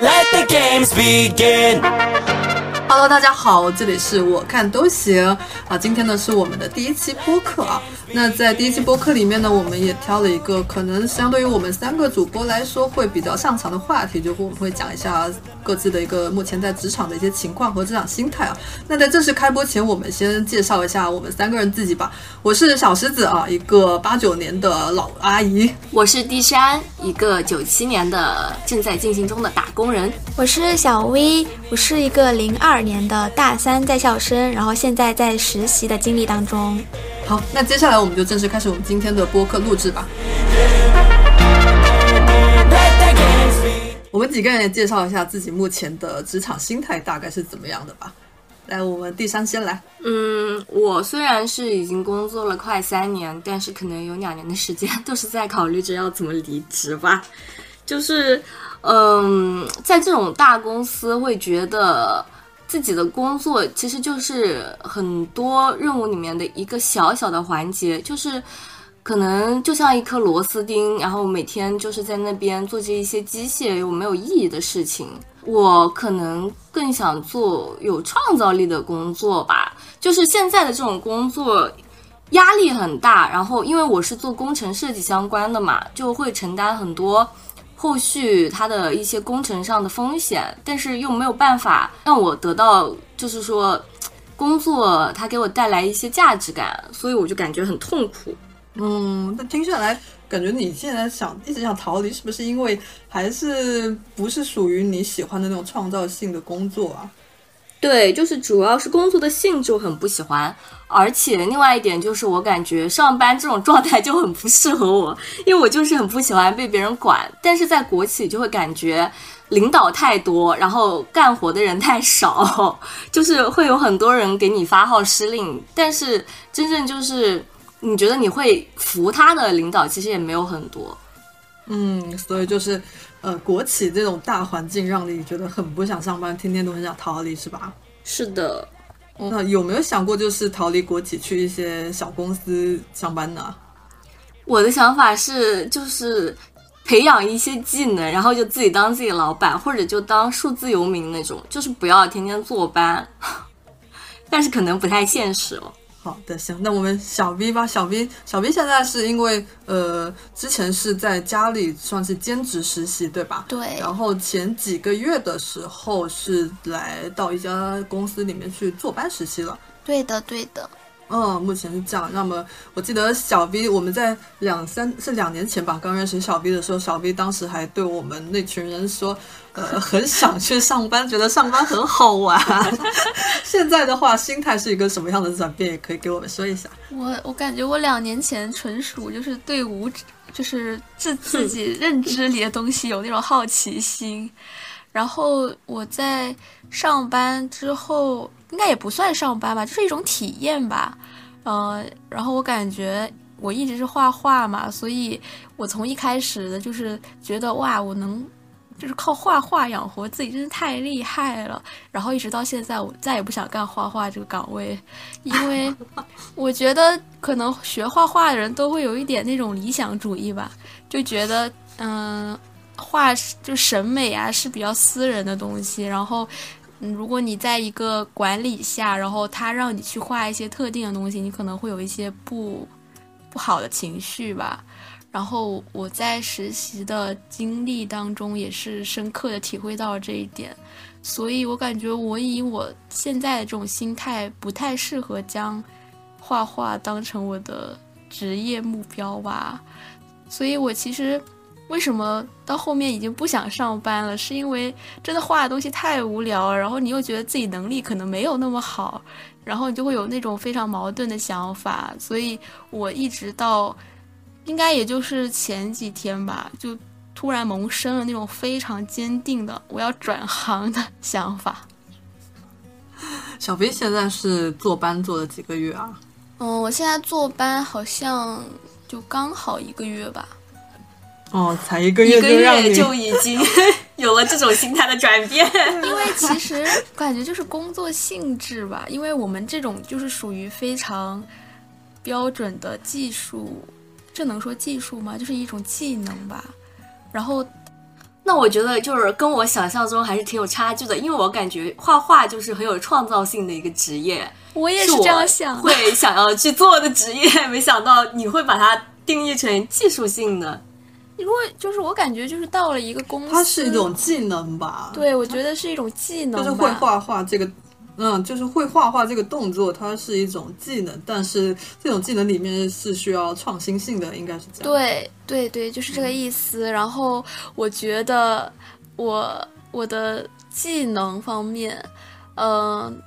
Let the games begin. Hello，大家好，这里是我看都行啊。今天呢是我们的第一期播客啊。那在第一期播客里面呢，我们也挑了一个可能相对于我们三个主播来说会比较擅长的话题，就是我们会讲一下各自的一个目前在职场的一些情况和职场心态啊。那在正式开播前，我们先介绍一下我们三个人自己吧。我是小狮子啊，一个八九年的老阿姨。我是地山，一个九七年的正在进行中的打工人。我是小 V，我是一个零二年的大三在校生，然后现在在实习的经历当中。好，那接下来我们就正式开始我们今天的播客录制吧。我们几个人也介绍一下自己目前的职场心态大概是怎么样的吧。来，我们第三先来。嗯，我虽然是已经工作了快三年，但是可能有两年的时间都是在考虑着要怎么离职吧。就是，嗯，在这种大公司会觉得。自己的工作其实就是很多任务里面的一个小小的环节，就是可能就像一颗螺丝钉，然后每天就是在那边做着一些机械又没有意义的事情。我可能更想做有创造力的工作吧，就是现在的这种工作压力很大，然后因为我是做工程设计相关的嘛，就会承担很多。后续它的一些工程上的风险，但是又没有办法让我得到，就是说，工作它给我带来一些价值感，所以我就感觉很痛苦。嗯，那听下来，感觉你现在想一直想逃离，是不是因为还是不是属于你喜欢的那种创造性的工作啊？对，就是主要是工作的性质很不喜欢，而且另外一点就是我感觉上班这种状态就很不适合我，因为我就是很不喜欢被别人管。但是在国企就会感觉领导太多，然后干活的人太少，就是会有很多人给你发号施令，但是真正就是你觉得你会服他的领导其实也没有很多。嗯，所以就是。呃，国企这种大环境让你觉得很不想上班，天天都很想逃离，是吧？是的。那有没有想过，就是逃离国企去一些小公司上班呢？我的想法是，就是培养一些技能，然后就自己当自己老板，或者就当数字游民那种，就是不要天天坐班。但是可能不太现实哦。好的，行，那我们小 V 吧。小 V，小 V 现在是因为呃，之前是在家里算是兼职实习，对吧？对。然后前几个月的时候是来到一家公司里面去坐班实习了。对的，对的。嗯，目前是这样。那么我记得小 V，我们在两三是两年前吧，刚认识小 V 的时候，小 V 当时还对我们那群人说，呃，很想去上班，觉得上班很好玩。现在的话，心态是一个什么样的转变？也可以给我们说一下。我我感觉我两年前纯属就是对无，就是自自己认知里的东西有那种好奇心，然后我在上班之后。应该也不算上班吧，就是一种体验吧，呃，然后我感觉我一直是画画嘛，所以我从一开始的就是觉得哇，我能就是靠画画养活自己，真是太厉害了。然后一直到现在，我再也不想干画画这个岗位，因为 我觉得可能学画画的人都会有一点那种理想主义吧，就觉得嗯，画就审美啊是比较私人的东西，然后。如果你在一个管理下，然后他让你去画一些特定的东西，你可能会有一些不不好的情绪吧。然后我在实习的经历当中也是深刻的体会到了这一点，所以我感觉我以我现在的这种心态，不太适合将画画当成我的职业目标吧。所以我其实。为什么到后面已经不想上班了？是因为真的画的东西太无聊了，然后你又觉得自己能力可能没有那么好，然后你就会有那种非常矛盾的想法。所以我一直到应该也就是前几天吧，就突然萌生了那种非常坚定的我要转行的 想法。小飞现在是坐班做了几个月啊？嗯，我现在坐班好像就刚好一个月吧。哦，才一个月，一个月就已经 有了这种心态的转变。因为其实感觉就是工作性质吧，因为我们这种就是属于非常标准的技术，这能说技术吗？就是一种技能吧。然后那我觉得就是跟我想象中还是挺有差距的，因为我感觉画画就是很有创造性的一个职业，我也是这样想。会想要去做的职业。没想到你会把它定义成技术性的，如果就是我感觉就是到了一个公司，它是一种技能吧？，对，我觉得是一种技能，就是会画画这个。嗯，就是会画画这个动作，它是一种技能，但是这种技能里面是需要创新性的，应该是这样。对对对，就是这个意思。然后我觉得我我的技能方面，嗯、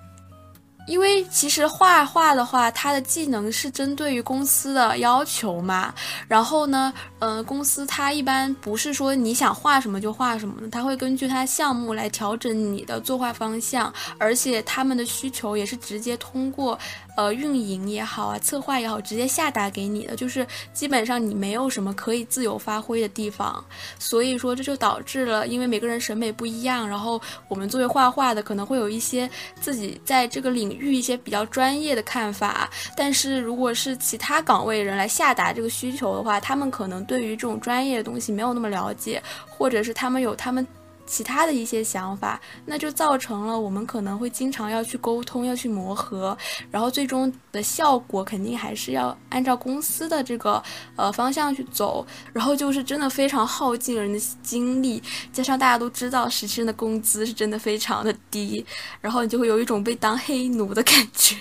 因为其实画画的话，它的技能是针对于公司的要求嘛。然后呢，嗯、公司它一般不是说你想画什么就画什么的，它会根据它项目来调整你的作画方向，而且他们的需求也是直接通过呃运营也好啊，策划也好，直接下达给你的，就是基本上你没有什么可以自由发挥的地方。所以说这就导致了，因为每个人审美不一样，然后我们作为画画的可能会有一些自己在这个领域一些比较专业的看法，但是如果是其他岗位人来下达这个需求的话，他们可能对于这种专业的东西没有那么了解，或者是他们有他们。其他的一些想法，那就造成了我们可能会经常要去沟通，要去磨合，然后最终的效果肯定还是要按照公司的这个呃方向去走，然后就是真的非常耗尽人的精力，加上大家都知道实习生的工资是真的非常的低，然后你就会有一种被当黑奴的感觉。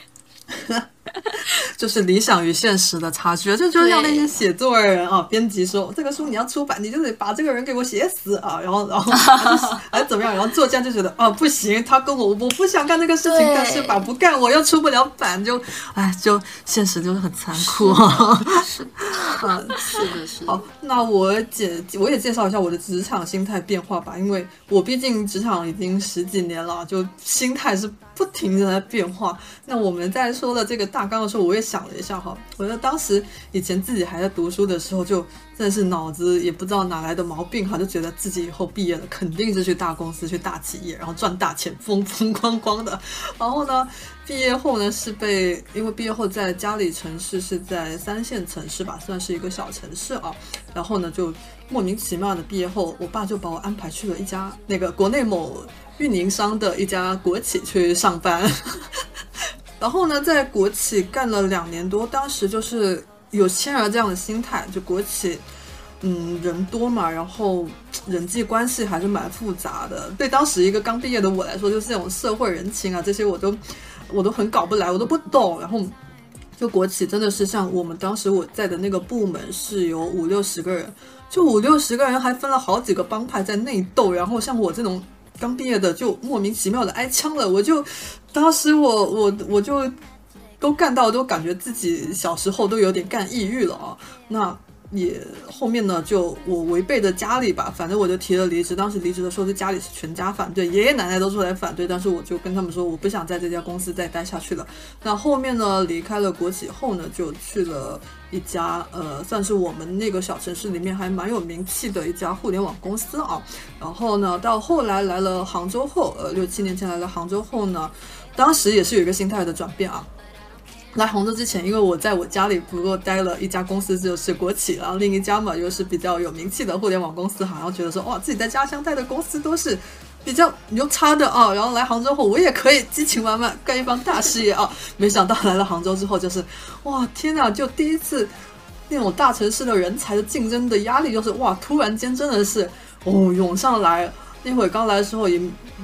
就是理想与现实的差距，就就像那些写作的人啊，编辑说这个书你要出版，你就得把这个人给我写死啊，然后然后 哎怎么样，然后作家就觉得啊不行，他跟我我不想干这个事情，对但是吧不干我又出不了版，就哎就现实就是很残酷啊。嗯，是的，是的。好，那我介我也介绍一下我的职场心态变化吧，因为我毕竟职场已经十几年了，就心态是不停的在变化。那我们在说的这个大纲的时候，我也想了一下哈，我觉得当时以前自己还在读书的时候，就真的是脑子也不知道哪来的毛病哈，就觉得自己以后毕业了肯定是去大公司、去大企业，然后赚大钱，风风光光的。然后呢，毕业后呢是被，因为毕业后在家里城市是在三线城市吧，算是一个小城市啊。然后呢就莫名其妙的毕业后，我爸就把我安排去了一家那个国内某运营商的一家国企去上班。然后呢，在国企干了两年多，当时就是有谦儿这样的心态，就国企。嗯，人多嘛，然后人际关系还是蛮复杂的。对当时一个刚毕业的我来说，就是这种社会人情啊，这些我都 我都很搞不来，我都不懂。然后就国企真的是像我们当时我在的那个部门是有五六十个人，就五六十个人还分了好几个帮派在内斗。然后像我这种刚毕业的，就莫名其妙的挨枪了。我就当时我我我就都干到都感觉自己小时候都有点干抑郁了啊。那也后面呢，就我违背着家里吧，反正我就提了离职。当时离职的时候，是家里是全家反对，爷爷奶奶都出来反对，但是我就跟他们说，我不想在这家公司再待下去了。那后面呢，离开了国企后呢，就去了一家呃，算是我们那个小城市里面还蛮有名气的一家互联网公司啊。然后呢，到后来来了杭州后，呃，六七年前来了杭州后呢，当时也是有一个心态的转变啊。来杭州之前，因为我在我家里不过待了一家公司，就是国企，然后另一家嘛又是比较有名气的互联网公司，好像觉得说哇，自己在家乡待的公司都是比较牛叉的啊。然后来杭州后，我也可以激情满满干一番大事业啊。没想到来了杭州之后，就是哇天哪，就第一次那种大城市的人才的竞争的压力，就是哇，突然间真的是哦涌上来。那会刚来的时候也，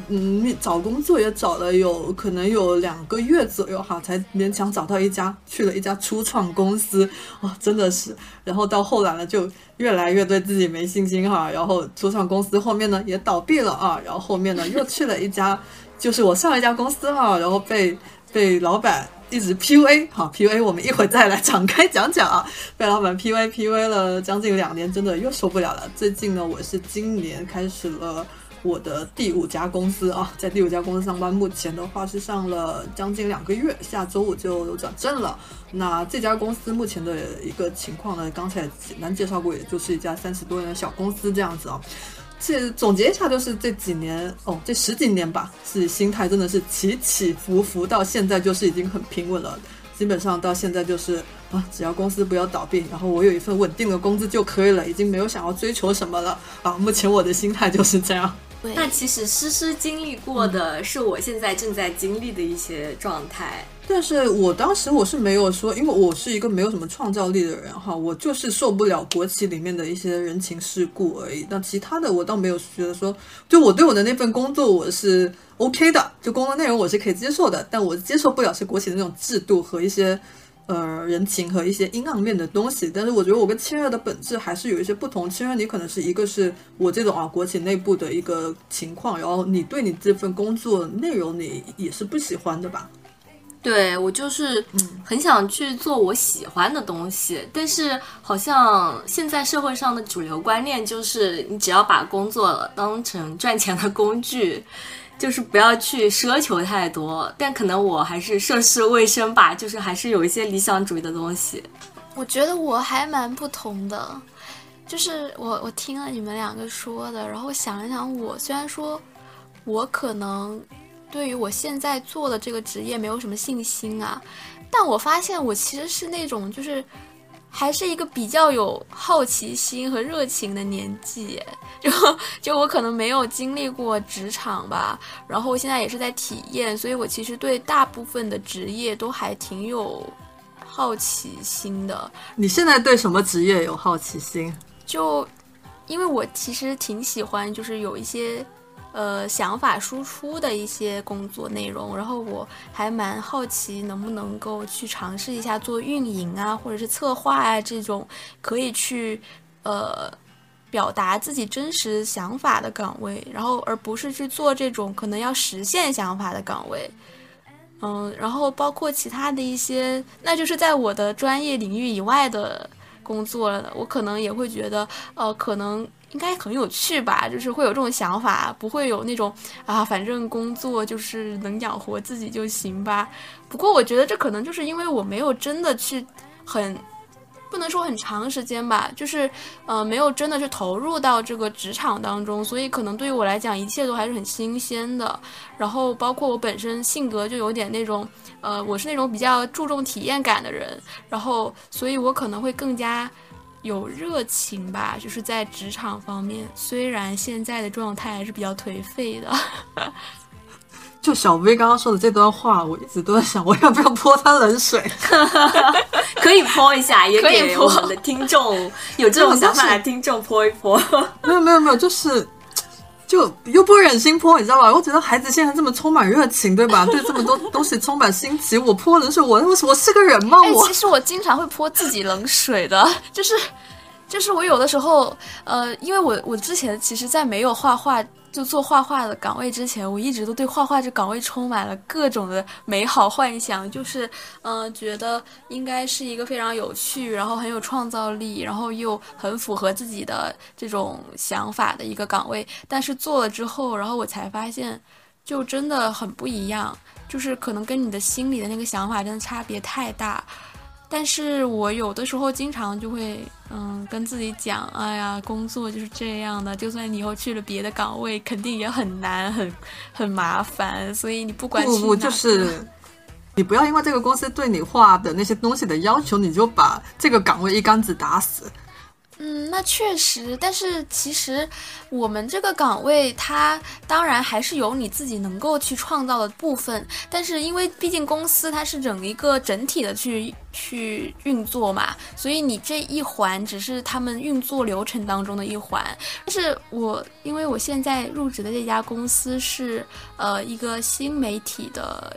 嗯，找工作也找了有可能有两个月左右哈，才勉强找到一家，去了一家初创公司，哇，真的是。然后到后来呢，就越来越对自己没信心哈。然后初创公司后面呢也倒闭了啊，然后后面呢又去了一家，就是我上一家公司哈，然后被被老板。一直 PUA 好 PUA，我们一会再来展开讲讲啊。被老板 PUA PUA 了将近两年，真的又受不了了。最近呢，我是今年开始了我的第五家公司啊，在第五家公司上班，目前的话是上了将近两个月，下周五就转正了。那这家公司目前的一个情况呢，刚才简单介绍过，也就是一家三十多人的小公司这样子啊。这总结一下，就是这几年哦，这十几年吧，是心态真的是起起伏伏，到现在就是已经很平稳了。基本上到现在就是啊，只要公司不要倒闭，然后我有一份稳定的工资就可以了，已经没有想要追求什么了啊。目前我的心态就是这样。对那其实诗诗经历过的是我现在正在经历的一些状态。但是我当时我是没有说，因为我是一个没有什么创造力的人哈，我就是受不了国企里面的一些人情世故而已。那其他的我倒没有觉得说，就我对我的那份工作我是 OK 的，就工作内容我是可以接受的，但我接受不了是国企的那种制度和一些呃人情和一些阴暗面的东西。但是我觉得我跟七月的本质还是有一些不同。七月你可能是一个是我这种啊国企内部的一个情况，然后你对你这份工作内容你也是不喜欢的吧？对我就是很想去做我喜欢的东西，但是好像现在社会上的主流观念就是，你只要把工作当成赚钱的工具，就是不要去奢求太多。但可能我还是涉世未深吧，就是还是有一些理想主义的东西。我觉得我还蛮不同的，就是我我听了你们两个说的，然后想了想我，虽然说我可能对于我现在做的这个职业没有什么信心啊，但我发现我其实是那种就是还是一个比较有好奇心和热情的年纪，就就我可能没有经历过职场吧，然后现在也是在体验，所以我其实对大部分的职业都还挺有好奇心的。你现在对什么职业有好奇心？就因为我其实挺喜欢，就是有一些呃想法输出的一些工作内容，然后我还蛮好奇能不能够去尝试一下做运营啊，或者是策划啊这种可以去呃。表达自己真实想法的岗位，然后而不是去做这种可能要实现想法的岗位。嗯，然后包括其他的一些，那就是在我的专业领域以外的工作了，我可能也会觉得，呃，可能应该很有趣吧，就是会有这种想法，不会有那种啊，反正工作就是能养活自己就行吧。不过我觉得这可能就是因为我没有真的去很。不能说很长时间吧，就是呃没有真的去投入到这个职场当中，所以可能对于我来讲，一切都还是很新鲜的。然后包括我本身性格就有点那种，呃，我是那种比较注重体验感的人，然后所以我可能会更加有热情吧，就是在职场方面。虽然现在的状态还是比较颓废的。就小薇刚刚说的这段话，我一直都在想，我要不要泼他冷水？可以泼一下，也可以泼给我们的听众有这种想法的听众泼一泼。没有没有没有，就是 就又不忍心泼，你知道吧？我觉得孩子现在这么充满热情，对吧？对这么多东西充满新奇，我泼冷水，我我我是个人吗？哎，我其实我经常会泼自己冷水的，就是就是我有的时候，呃，因为我我之前其实，在没有画画就做画画的岗位之前，我一直都对画画这岗位充满了各种的美好幻想，就是嗯、觉得应该是一个非常有趣，然后很有创造力，然后又很符合自己的这种想法的一个岗位。但是做了之后，然后我才发现，就真的很不一样，就是可能跟你的心里的那个想法真的差别太大。但是我有的时候经常就会，嗯，跟自己讲，哎呀，工作就是这样的，就算你以后去了别的岗位，肯定也很难，很很麻烦。所以你不管去不不，就是 你不要因为这个公司对你画的那些东西的要求，你就把这个岗位一竿子打死。嗯，那确实，但是其实我们这个岗位，它当然还是有你自己能够去创造的部分，但是因为毕竟公司它是整一个整体的去去运作嘛，所以你这一环只是他们运作流程当中的一环。但是我因为我现在入职的这家公司是呃一个新媒体的。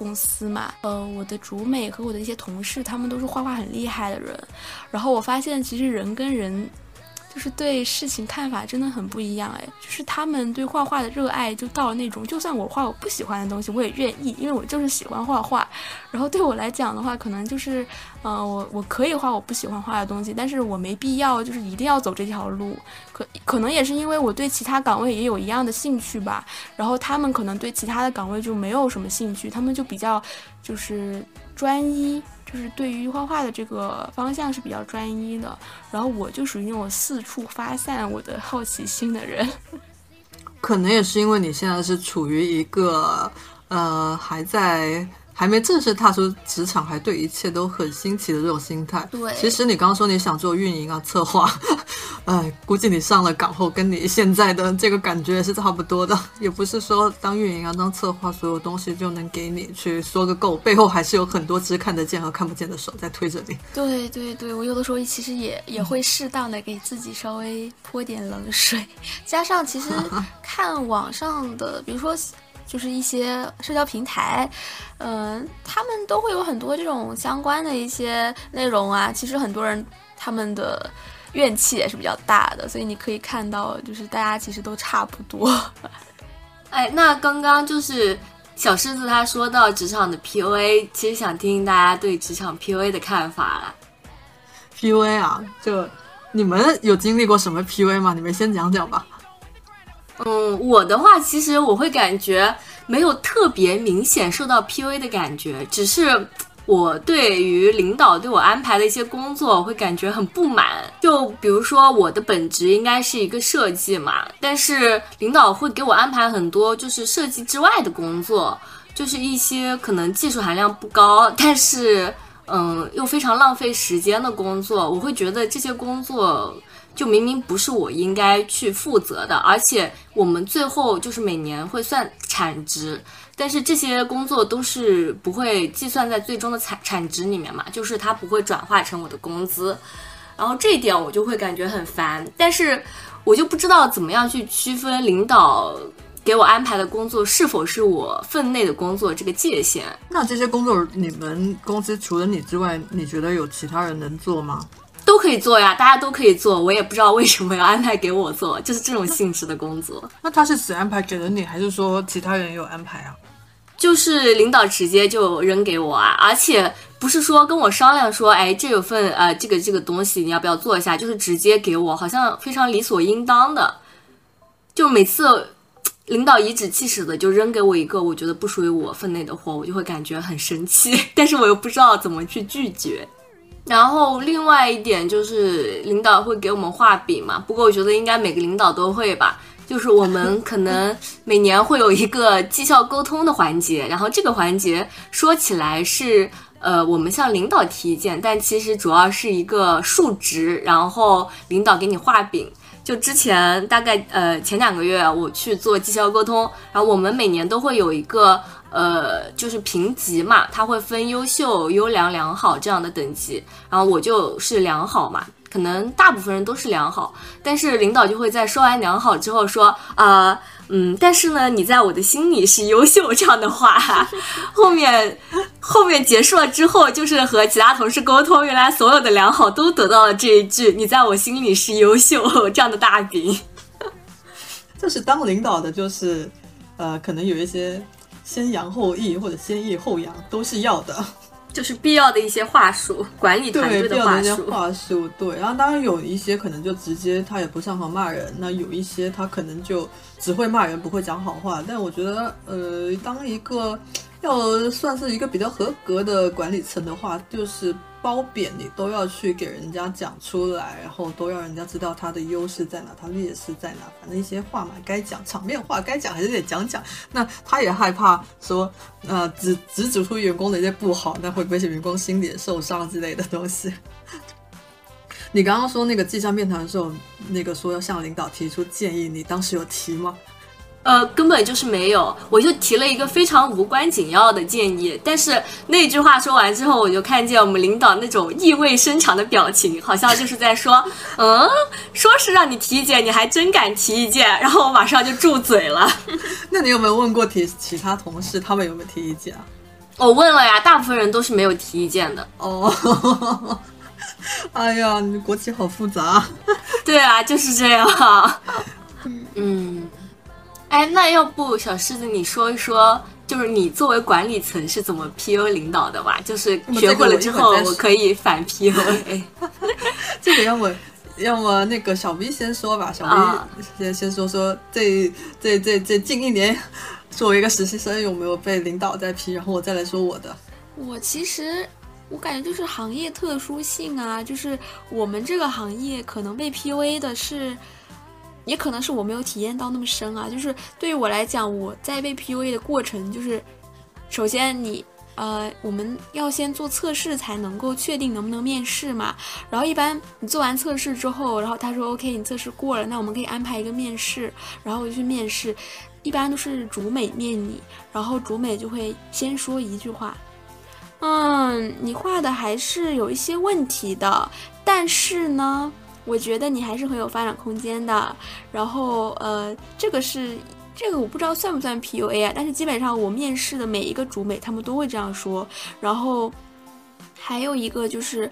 公司嘛，呃，我的主美和我的一些同事，他们都是画画很厉害的人，然后我发现其实人跟人。就是对事情看法真的很不一样哎，就是他们对画画的热爱就到了那种，就算我画我不喜欢的东西，我也愿意，因为我就是喜欢画画。然后对我来讲的话，可能就是，呃，我我可以画我不喜欢画的东西，但是我没必要就是一定要走这条路。可可能也是因为我对其他岗位也有一样的兴趣吧，然后他们可能对其他的岗位就没有什么兴趣，他们就比较就是专一。就是对于画画的这个方向是比较专一的，然后我就属于那种四处发散我的好奇心的人。可能也是因为你现在是处于一个呃还在还没正式踏出职场，还对一切都很新奇的这种心态。对其实你刚刚说你想做运营啊、策划，哎，估计你上了岗后跟你现在的这个感觉是差不多的。也不是说当运营啊、当策划，所有东西就能给你去说个够，背后还是有很多只看得见和看不见的手在推着你。对对对，我有的时候其实也也会适当的给自己稍微泼点冷水，加上其实 看网上的，比如说就是一些社交平台，嗯、他们都会有很多这种相关的一些内容啊。其实很多人他们的怨气也是比较大的，所以你可以看到，就是大家其实都差不多。哎，那刚刚就是小狮子他说到职场的 PUA，其实想听听大家对职场 PUA 的看法啦。PUA 啊，就你们有经历过什么 PUA 吗？你们先讲讲吧。嗯，我的话，其实我会感觉没有特别明显受到 PUA 的感觉，只是我对于领导对我安排的一些工作，我会感觉很不满。就比如说，我的本职应该是一个设计嘛，但是领导会给我安排很多就是设计之外的工作，就是一些可能技术含量不高，但是嗯又非常浪费时间的工作，我会觉得这些工作。就明明不是我应该去负责的，而且我们最后就是每年会算产值，但是这些工作都是不会计算在最终的产产值里面嘛，就是它不会转化成我的工资，然后这一点我就会感觉很烦，但是我就不知道怎么样去区分领导给我安排的工作是否是我分内的工作这个界限。那这些工作你们公司除了你之外，你觉得有其他人能做吗？都可以做呀，大家都可以做，我也不知道为什么要安排给我做，就是这种性质的工作。那他是只安排给了你，还是说其他人有安排啊？就是领导直接就扔给我啊，而且不是说跟我商量说，哎，这有份呃这个这个东西你要不要做一下，就是直接给我，好像非常理所应当的，就每次领导颐指气使的就扔给我一个我觉得不属于我分内的活，我就会感觉很生气，但是我又不知道怎么去拒绝。然后另外一点就是领导会给我们画饼嘛，不过我觉得应该每个领导都会吧。就是我们可能每年会有一个绩效沟通的环节，然后这个环节说起来是呃我们向领导提意见，但其实主要是一个数值，然后领导给你画饼。就之前大概呃前两个月我去做绩效沟通，然后我们每年都会有一个呃就是评级嘛，它会分优秀、优良、良好这样的等级，然后我就是良好嘛。可能大部分人都是良好，但是领导就会在说完良好之后说啊、呃嗯，但是呢，你在我的心里是优秀这样的话，后面后面结束了之后，就是和其他同事沟通，原来所有的良好都得到了这一句“你在我心里是优秀”这样的大饼。就是当领导的，就是呃，可能有一些先扬后抑或者先抑后扬都是要的。就是必要的一些话术，管理团队对，必要的一些话术。话术，对。然后当然有一些可能就直接他也不擅长骂人，那有一些他可能就只会骂人，不会讲好话。但我觉得，呃，当一个要算是一个比较合格的管理层的话，就是褒贬你都要去给人家讲出来，然后都要人家知道他的优势在哪，他劣势在哪。反正一些话嘛，该讲场面话该讲还是得讲讲。那他也害怕说，呃，只只指出员工的一些不好，那会不会是员工心里受伤之类的东西？你刚刚说那个绩效面谈的时候，那个说要向领导提出建议，你当时有提吗？呃，根本就是没有，我就提了一个非常无关紧要的建议，但是那句话说完之后，我就看见我们领导那种意味深长的表情，好像就是在说，嗯，说是让你提意见，你还真敢提意见，然后我马上就住嘴了。那你有没有问过提其他同事，他们有没有提意见啊？我问了呀，大部分人都是没有提意见的。哦，哎呀，你国企好复杂。对啊，就是这样。嗯，哎，那要不小狮子你说一说，就是你作为管理层是怎么 PU 领导的吧？就是学会了之后，我可以反 PUA。这个要么要么那个小 V 先说吧，小 V 啊先先说说这这这这近一年，作为一个实习生有没有被领导在批，然后我再来说我的。我其实我感觉就是行业特殊性啊，就是我们这个行业可能被 PUA 的是，也可能是我没有体验到那么深啊。就是对于我来讲，我在被 PUA 的过程，就是首先你呃，我们要先做测试才能够确定能不能面试嘛。然后一般你做完测试之后，然后他说 OK，你测试过了，那我们可以安排一个面试，然后我就去面试。一般都是主美面你，然后主美就会先说一句话，嗯，你画的还是有一些问题的，但是呢，我觉得你还是很有发展空间的。然后呃，这个是这个我不知道算不算 PUA 啊，但是基本上我面试的每一个主美他们都会这样说。然后还有一个就是，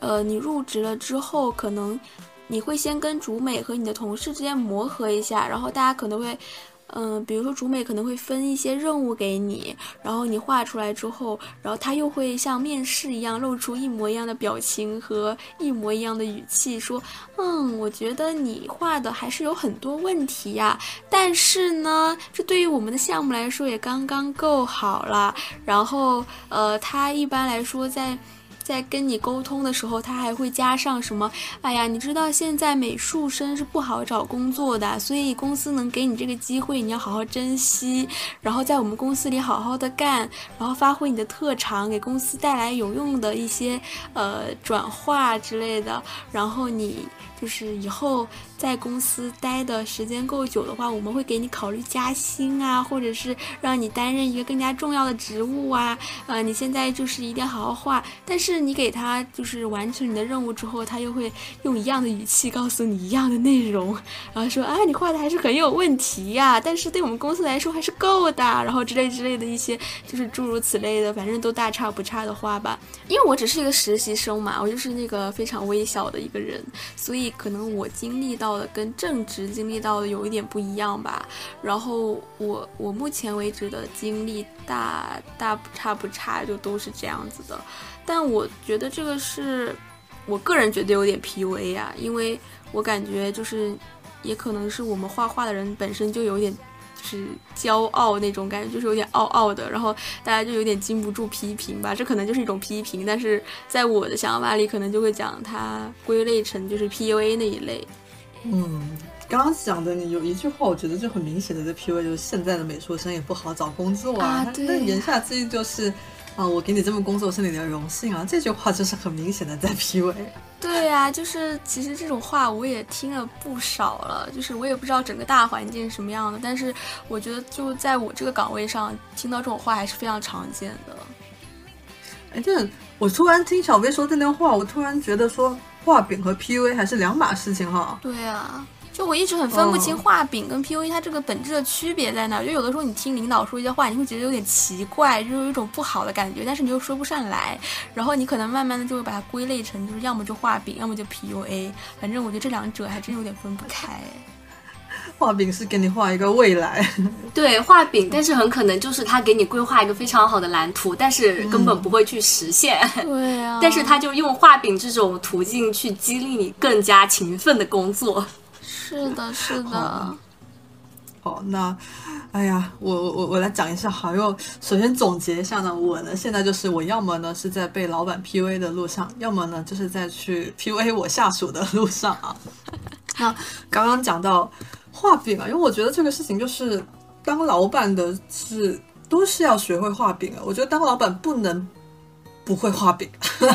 呃，你入职了之后，可能你会先跟主美和你的同事之间磨合一下，然后大家可能会。嗯，比如说主美可能会分一些任务给你，然后你画出来之后，然后他又会像面试一样露出一模一样的表情和一模一样的语气，说：“嗯，我觉得你画的还是有很多问题呀，但是呢，这对于我们的项目来说也刚刚够好了。”然后，呃，他一般来说在。在跟你沟通的时候，他还会加上什么？哎呀，你知道现在美术生是不好找工作的，所以公司能给你这个机会，你要好好珍惜。然后在我们公司里好好的干，然后发挥你的特长，给公司带来有用的一些呃转化之类的。然后你。就是以后在公司待的时间够久的话，我们会给你考虑加薪啊，或者是让你担任一个更加重要的职务啊。呃，你现在就是一定要好好画，但是你给他就是完成你的任务之后，他又会用一样的语气告诉你一样的内容，然后说啊，你画的还是很有问题呀，但是对我们公司来说还是够的，然后之类之类的一些就是诸如此类的，反正都大差不差的话吧。因为我只是一个实习生嘛，我就是那个非常微小的一个人，所以。可能我经历到的跟正直经历到的有一点不一样吧。然后我我目前为止的经历大大不差不差，就都是这样子的。但我觉得这个是我个人觉得有点 PUA 啊，因为我感觉就是也可能是我们画画的人本身就有点。是骄傲那种感觉，就是有点傲傲的，然后大家就有点禁不住批评吧，这可能就是一种批评，但是在我的想法里，可能就会讲它归类成就是 PUA 那一类。嗯，刚刚讲的你有一句话，我觉得就很明显的在 PUA，就是现在的美术生也不好找工作啊。那言下之意就是。啊，我给你这份工作是你的荣幸啊！这句话就是很明显的在 PUA。对呀，就是其实这种话我也听了不少了，就是我也不知道整个大环境是什么样的，但是我觉得就在我这个岗位上听到这种话还是非常常见的。哎，这我突然听小薇说这段话，我突然觉得说画饼和 PUA 还是两码事情哈。对呀。就我一直很分不清画饼跟 PUA 它这个本质的区别在哪。就有的时候你听领导说一些话，你会觉得有点奇怪，就有一种不好的感觉，但是你又说不上来。然后你可能慢慢的就会把它归类成，就是要么就画饼，要么就 PUA。反正我觉得这两者还真有点分不开。画饼是给你画一个未来，对，画饼，但是很可能就是他给你规划一个非常好的蓝图，但是根本不会去实现。对啊。但是他就用画饼这种途径去激励你更加勤奋的工作。是的，是的。好，那，哎呀，我我我来讲一下哈。又首先总结一下呢，我呢现在就是我要么呢是在被老板 PUA 的路上，要么呢就是在去 PUA 我下属的路上啊。那刚刚讲到画饼啊，因为我觉得这个事情就是当老板的是都是要学会画饼啊。我觉得当老板不能。不会画饼，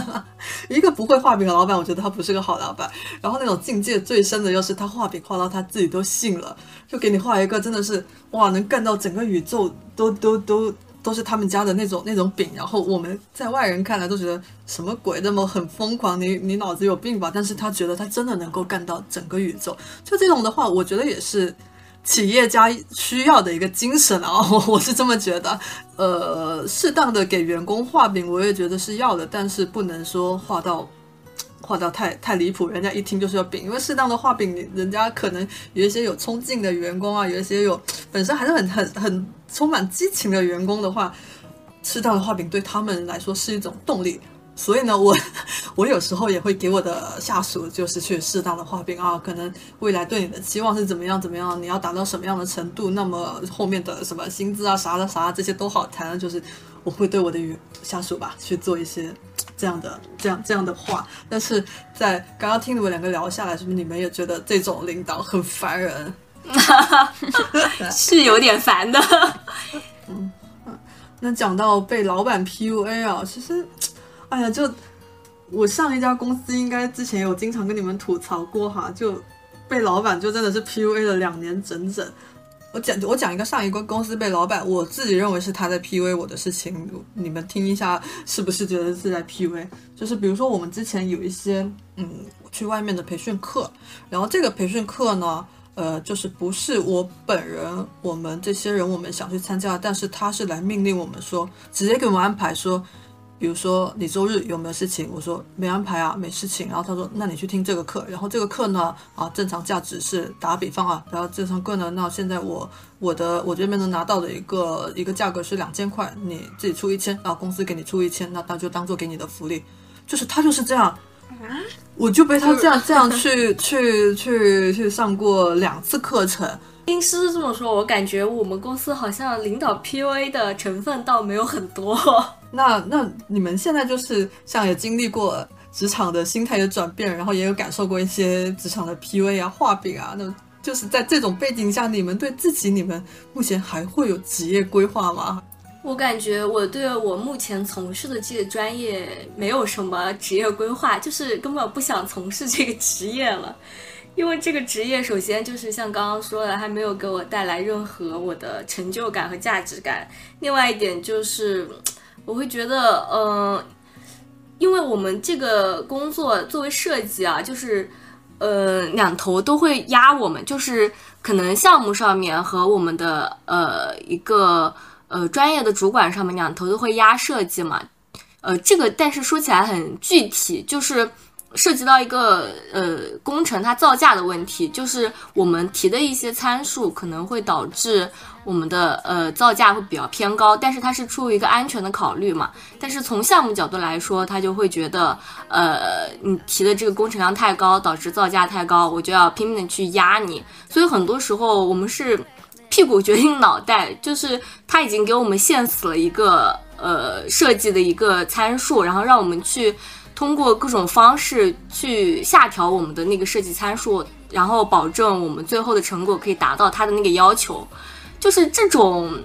一个不会画饼的老板，我觉得他不是个好老板。然后那种境界最深的，又是他画饼画到他自己都信了，就给你画一个真的是哇，能干到整个宇宙都都都都是他们家的那种那种饼。然后我们在外人看来都觉得什么鬼，那么很疯狂，你你脑子有病吧？但是他觉得他真的能够干到整个宇宙，就这种的话，我觉得也是。企业家需要的一个精神啊，我 我是这么觉得。呃，适当的给员工画饼，我也觉得是要的，但是不能说画到 画到太太离谱，人家一听就是要饼。因为适当的画饼，人家可能有一些有冲劲的员工啊，有一些有本身还是很很很充满激情的员工的话，适当的画饼对他们来说是一种动力。所以呢，我我有时候也会给我的下属，就是去适当的画饼啊，可能未来对你的期望是怎么样怎么样，你要达到什么样的程度，那么后面的什么薪资啊啥的啥这些都好谈，就是我会对我的下属吧去做一些 这样的这样这样的话。但是在刚刚听你们两个聊下来，是不是你们也觉得这种领导很烦人？是有点烦的。嗯。那讲到被老板 PUA 啊，其实，哎呀，就我上一家公司应该之前有经常跟你们吐槽过哈，就被老板就真的是 PUA 了两年整整。我讲我讲一个上一个公司被老板，我自己认为是他在 PUA 我的事情，你们听一下是不是觉得是在 PUA？就是比如说我们之前有一些嗯去外面的培训课，然后这个培训课呢，呃，就是不是我本人，我们这些人我们想去参加，但是他是来命令我们说，直接给我们安排说。比如说你周日有没有事情？我说没安排啊，没事情。然后他说，那你去听这个课。然后这个课呢，啊，正常价值是打个比方啊，然后正常课呢，那现在我我的我这边能拿到的一个一个价格是两千块，你自己出一千，然后公司给你出一千，那他就当做给你的福利。就是他就是这样，我就被他这样这样去去去去上过两次课程。听诗诗这么说，我感觉我们公司好像领导 PUA 的成分倒没有很多。那那你们现在就是像也经历过职场的心态的转变，然后也有感受过一些职场的 PUA 啊、画饼啊，那就是在这种背景下，你们对自己，你们目前还会有职业规划吗？我感觉我对我目前从事的这个专业没有什么职业规划，就是根本不想从事这个职业了。因为这个职业，首先就是像刚刚说的，还没有给我带来任何我的成就感和价值感。另外一点就是，我会觉得，嗯，因为我们这个工作作为设计啊，就是，呃，两头都会压我们，就是可能项目上面和我们的呃一个呃专业的主管上面两头都会压设计嘛。呃，这个但是说起来很具体，就是。涉及到一个呃工程它造价的问题，就是我们提的一些参数可能会导致我们的呃造价会比较偏高，但是它是出于一个安全的考虑嘛。但是从项目角度来说，他就会觉得呃你提的这个工程量太高，导致造价太高，我就要拼命的去压你。所以很多时候我们是屁股决定脑袋，就是他已经给我们限死了一个呃设计的一个参数，然后让我们去。通过各种方式去下调我们的那个设计参数，然后保证我们最后的成果可以达到他的那个要求。就是这种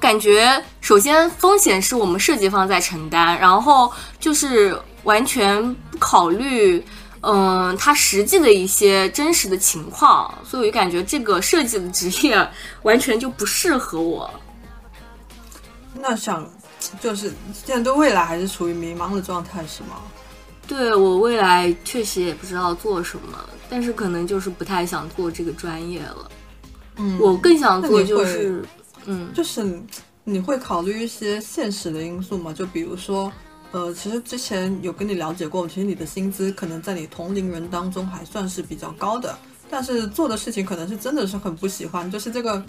感觉，首先风险是我们设计方在承担，然后就是完全不考虑，嗯，他实际的一些真实的情况，所以我就感觉这个设计的职业完全就不适合我。那想。就是现在对未来还是处于迷茫的状态，是吗？对我未来确实也不知道做什么，但是可能就是不太想做这个专业了。嗯，我更想做就是，嗯，就是你会考虑一些现实的因素吗？就比如说，呃，其实之前有跟你了解过，其实你的薪资可能在你同龄人当中还算是比较高的。但是做的事情可能是真的是很不喜欢，就是这个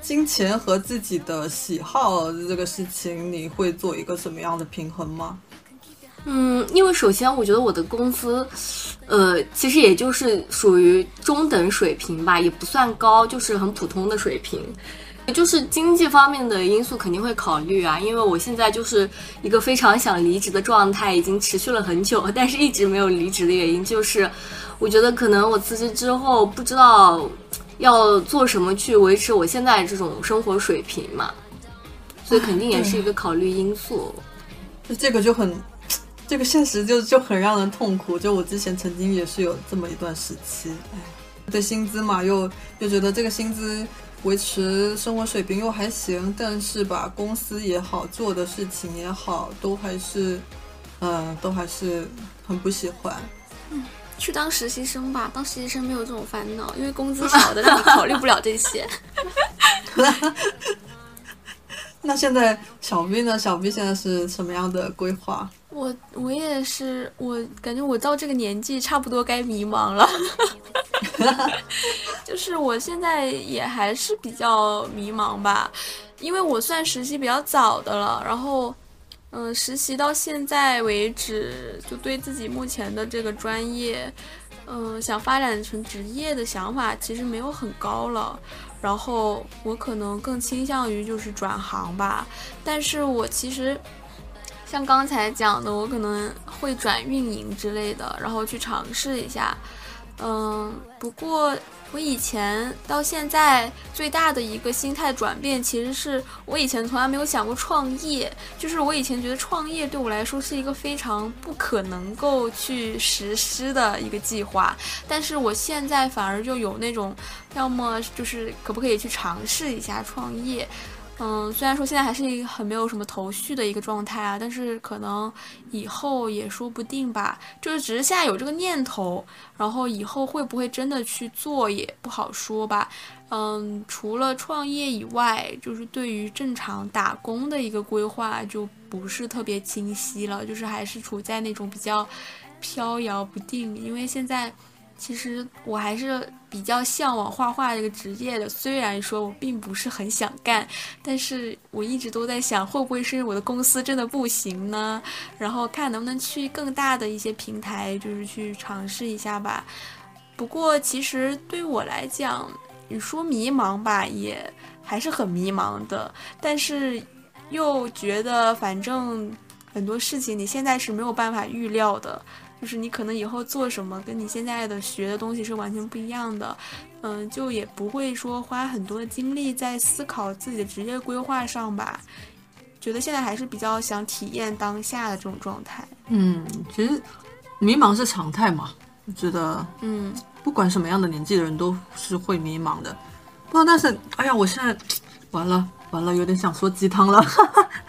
金钱和自己的喜好这个事情，你会做一个什么样的平衡吗？嗯，因为首先我觉得我的工资，呃，其实也就是属于中等水平吧，也不算高，就是很普通的水平。就是经济方面的因素肯定会考虑啊，因为我现在就是一个非常想离职的状态，已经持续了很久，但是一直没有离职的原因就是。我觉得可能我辞职之后不知道要做什么去维持我现在这种生活水平嘛，所以肯定也是一个考虑因素。就这个就很，这个现实就就很让人痛苦。就我之前曾经也是有这么一段时期，哎，对薪资嘛，又又觉得这个薪资维持生活水平又还行，但是吧，公司也好，做的事情也好，都还是，嗯，都还是很不喜欢。嗯。去当实习生吧，当实习生没有这种烦恼，因为工资少的让你考虑不了这些。那现在小 B 呢？小 B 现在是什么样的规划？我我也是，我感觉我到这个年纪差不多该迷茫了。就是我现在也还是比较迷茫吧，因为我算实习比较早的了，然后。嗯，实习到现在为止，就对自己目前的这个专业，嗯，想发展成职业的想法其实没有很高了。然后我可能更倾向于就是转行吧。但是我其实像刚才讲的，我可能会转运营之类的，然后去尝试一下。嗯，不过我以前到现在最大的一个心态转变，其实是我以前从来没有想过创业。就是我以前觉得创业对我来说是一个非常不可能够去实施的一个计划，但是我现在反而就有那种，要么就是可不可以去尝试一下创业。嗯，虽然说现在还是一个很没有什么头绪的一个状态啊，但是可能以后也说不定吧。就是只是现在有这个念头，然后以后会不会真的去做也不好说吧。嗯，除了创业以外，就是对于正常打工的一个规划就不是特别清晰了，就是还是处在那种比较飘摇不定，因为现在。其实我还是比较向往画画这个职业的，虽然说我并不是很想干，但是我一直都在想，会不会是我的公司真的不行呢？然后看能不能去更大的一些平台，就是去尝试一下吧。不过其实对我来讲，你说迷茫吧，也还是很迷茫的，但是又觉得反正很多事情你现在是没有办法预料的。就是你可能以后做什么，跟你现在的学的东西是完全不一样的，嗯，就也不会说花很多精力在思考自己的职业规划上吧。觉得现在还是比较想体验当下的这种状态。嗯，其实迷茫是常态嘛，我觉得，嗯，不管什么样的年纪的人都是会迷茫的。不，但是，哎呀，我现在完了完了，有点想说鸡汤了。